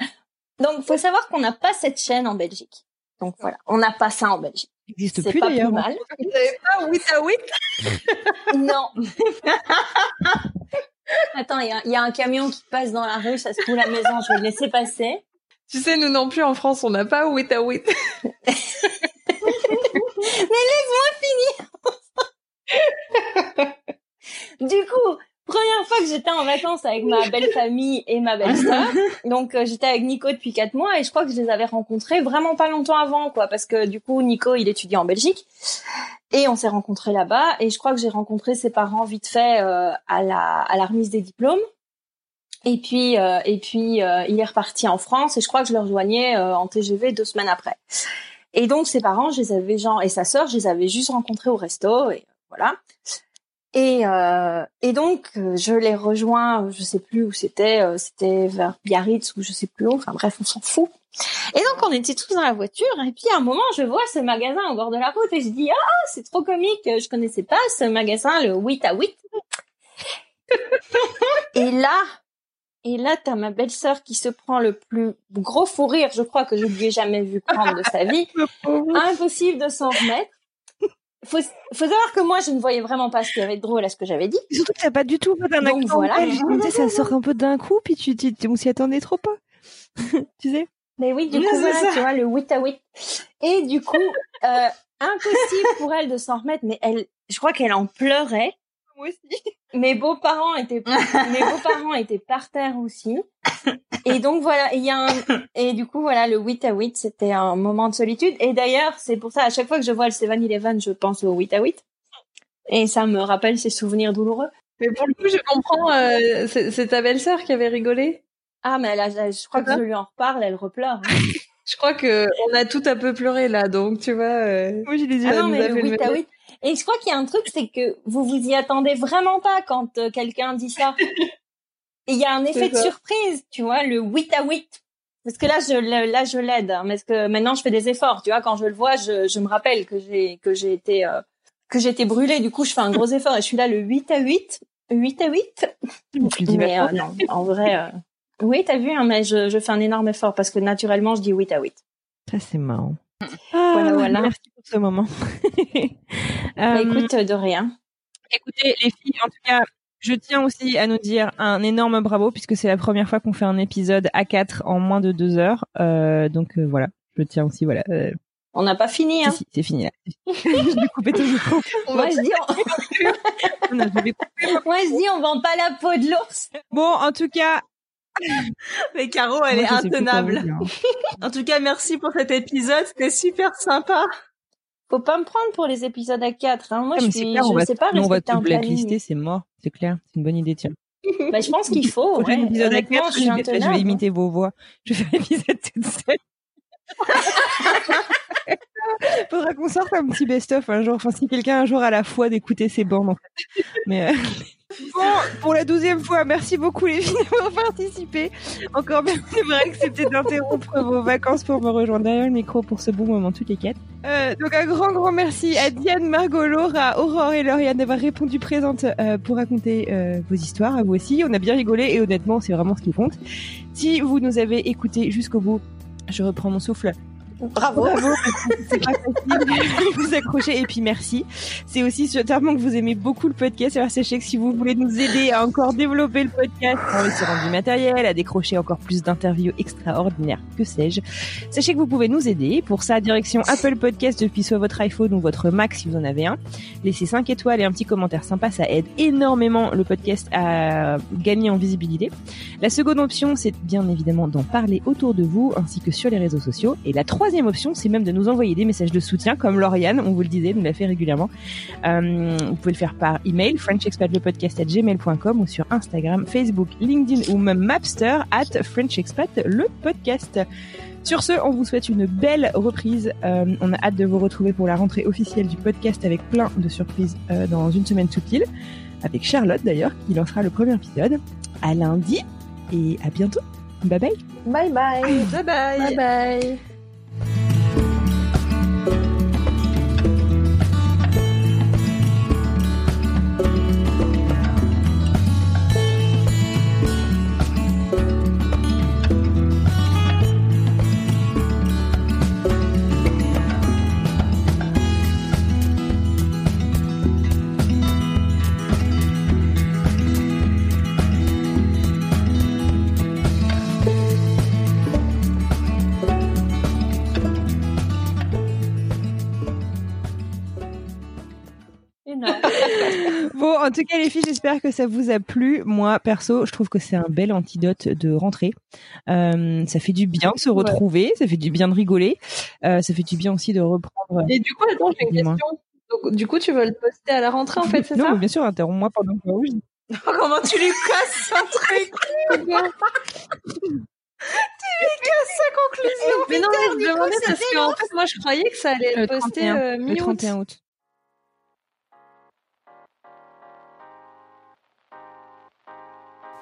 E: Donc, faut savoir qu'on n'a pas cette chaîne en Belgique. Donc voilà, on n'a pas ça en Belgique.
A: Ça n'existe
E: C'est
A: plus
E: pas plus
A: d'ailleurs.
E: mal.
D: Vous savez pas, oui, t'as oui.
E: Non. Attends, il y a, il y a un camion qui passe dans la rue, ça se trouve la maison, je vais le laisser passer.
D: Tu sais, nous non plus en France, on n'a pas oui, t'as oui.
E: Du coup, première fois que j'étais en vacances avec ma belle famille et ma belle sœur, donc euh, j'étais avec Nico depuis quatre mois et je crois que je les avais rencontrés vraiment pas longtemps avant, quoi, parce que du coup Nico il étudie en Belgique et on s'est rencontrés là-bas et je crois que j'ai rencontré ses parents vite fait euh, à la à la remise des diplômes. Et puis euh, et puis euh, il est reparti en France et je crois que je le rejoignais euh, en TGV deux semaines après. Et donc ses parents, je les avais genre et sa sœur, je les avais juste rencontrés au resto et euh, voilà. Et, euh, et donc, euh, je les rejoins, je sais plus où c'était, euh, c'était vers Biarritz ou je sais plus où, enfin bref, on s'en fout. Et donc, on était tous dans la voiture, et puis à un moment, je vois ce magasin au bord de la route, et je dis, ah, c'est trop comique, je connaissais pas ce magasin, le 8 à 8. et là, et là, t'as ma belle-sœur qui se prend le plus gros fou rire, je crois que je lui ai jamais vu prendre de sa vie. Impossible de s'en remettre. Faut, faut savoir que moi, je ne voyais vraiment pas ce qu'il y avait de drôle à ce que j'avais dit.
A: Et Surtout que t'as pas du tout fait un
E: Donc,
A: accent
E: voilà.
A: ça sort un peu d'un coup, puis tu, tu, tu- on s'y attendait trop pas. tu sais?
E: Mais oui, du coup, voilà,
B: ça.
E: tu vois, le 8 à 8. Et du coup, euh, impossible pour elle de s'en remettre, mais elle, je crois qu'elle en pleurait.
D: Aussi.
E: Mes beaux-parents étaient, mes beaux-parents étaient par terre aussi. Et donc voilà, il y a un, et du coup voilà, le 8 à 8, c'était un moment de solitude. Et d'ailleurs, c'est pour ça, à chaque fois que je vois le 7-Eleven, je pense au 8 à 8. Et ça me rappelle ces souvenirs douloureux.
D: Mais pour le coup, je comprends, euh, c'est ta belle-sœur qui avait rigolé.
E: Ah, mais elle a- je crois que
D: C'est
E: je lui en reparle, elle repleure. hein.
D: Je crois que on a tout un peu pleuré là, donc tu vois. euh,
A: Moi, j'ai les yeux.
E: Ah non, mais le
D: fait le
E: 8 à
D: même
E: 8. Et je crois qu'il y a un truc, c'est que vous vous y attendez vraiment pas quand euh, quelqu'un dit ça. Il y a un effet de surprise, tu vois, le 8 à 8. Parce que là, je, là, je l'aide. hein, parce que maintenant, je fais des efforts. Tu vois, quand je le vois, je, je me rappelle que j'ai, que j'ai été, euh, que j'ai été brûlée. Du coup, je fais un gros effort et je suis là le 8 à 8. 8 à 8.
A: Tu le dis
E: Mais euh, non, en vrai, euh, oui, t'as vu, hein, mais je, je fais un énorme effort parce que naturellement, je dis 8 à 8.
A: Ça, c'est marrant. Ah,
E: Voilà, voilà.
A: Merci pour ce moment.
E: Bah,
A: Euh,
E: écoute, de rien.
A: Écoutez, les filles, en tout cas, je tiens aussi à nous dire un énorme bravo puisque c'est la première fois qu'on fait un épisode à 4 en moins de deux heures. Euh, donc euh, voilà, je tiens aussi, voilà. Euh,
E: On n'a pas fini, hein.
A: si, c'est fini là. je vais couper tout micro.
E: On...
A: Je vais couper.
E: Moi, je dis, on vend pas la peau de l'ours.
A: Bon, en tout cas,
B: Mais Caro, elle
A: Moi,
B: est intenable. En tout cas, merci pour cet épisode. C'était super sympa.
E: Faut pas me prendre pour les épisodes à 4. Hein. Moi,
A: Ah,
E: je
A: mais
E: suis,
A: clair, on
E: je
A: va,
E: sais pas
A: on va
E: planning.
A: blacklister, c'est mort. C'est clair, c'est une bonne idée, tiens.
E: Bah, je pense qu'il faut.
A: Prochain
E: ouais.
A: épisode à
E: Honnêtement,
A: 4,
E: je suis
A: je, vais, je vais imiter vos voix. Je vais faire l'épisode toute seule. Faudra qu'on sorte un petit best-of un jour. Enfin, si quelqu'un un jour a la foi d'écouter ces bornes, en fait. Mais euh, bon, pour la douzième fois, merci beaucoup les filles d'avoir participé. Encore bien, que c'était d'interrompre vos vacances pour me rejoindre derrière le micro pour ce bon moment toutes les quatre. Euh, donc un grand grand merci à Diane, Margot, Laura, Aurore et Lauriane d'avoir répondu présente euh, pour raconter euh, vos histoires. À vous aussi, on a bien rigolé et honnêtement, c'est vraiment ce qui compte. Si vous nous avez écoutés jusqu'au bout, je reprends mon souffle.
E: Bravo.
A: Bravo, c'est pas facile de vous accrocher et puis merci. C'est aussi certainement que vous aimez beaucoup le podcast. Alors sachez que si vous voulez nous aider à encore développer le podcast, à investir dans du matériel, à décrocher encore plus d'interviews extraordinaires, que sais-je, sachez que vous pouvez nous aider. Pour ça, direction Apple Podcast depuis soit votre iPhone ou votre Mac si vous en avez un. Laissez 5 étoiles et un petit commentaire sympa, ça aide énormément le podcast à gagner en visibilité. La seconde option, c'est bien évidemment d'en parler autour de vous ainsi que sur les réseaux sociaux. Et la troisième option, c'est même de nous envoyer des messages de soutien, comme Lauriane, on vous le disait, nous l'a fait régulièrement. Euh, vous pouvez le faire par email, frenchexpatlepodcast@gmail.com ou sur Instagram, Facebook, LinkedIn ou même Mapster at frenchexpat le podcast. Sur ce, on vous souhaite une belle reprise. Euh, on a hâte de vous retrouver pour la rentrée officielle du podcast avec plein de surprises euh, dans une semaine tout pile. Avec Charlotte d'ailleurs, qui lancera le premier épisode. À lundi et à bientôt. Bye bye.
E: Bye bye.
B: Bye bye.
J: Bye bye.
A: thank you tout cas, les filles, j'espère que ça vous a plu. Moi, perso, je trouve que c'est un bel antidote de rentrée. Euh, ça fait du bien de se retrouver, ça fait du bien de rigoler, euh, ça fait du bien aussi de reprendre.
D: Et du coup, attends, j'ai une question. Donc, du coup, tu veux le poster à la rentrée, en fait, c'est
A: non,
D: ça
A: mais bien sûr, interromps-moi pendant que oui.
B: Comment tu lui casses un truc Tu lui casses sa conclusion.
D: Mais non, mais je demandais parce qu'en fait, moi, je croyais que ça allait le,
A: Le
D: poster
A: 31,
D: euh,
A: le
D: mi-août.
A: 31 août.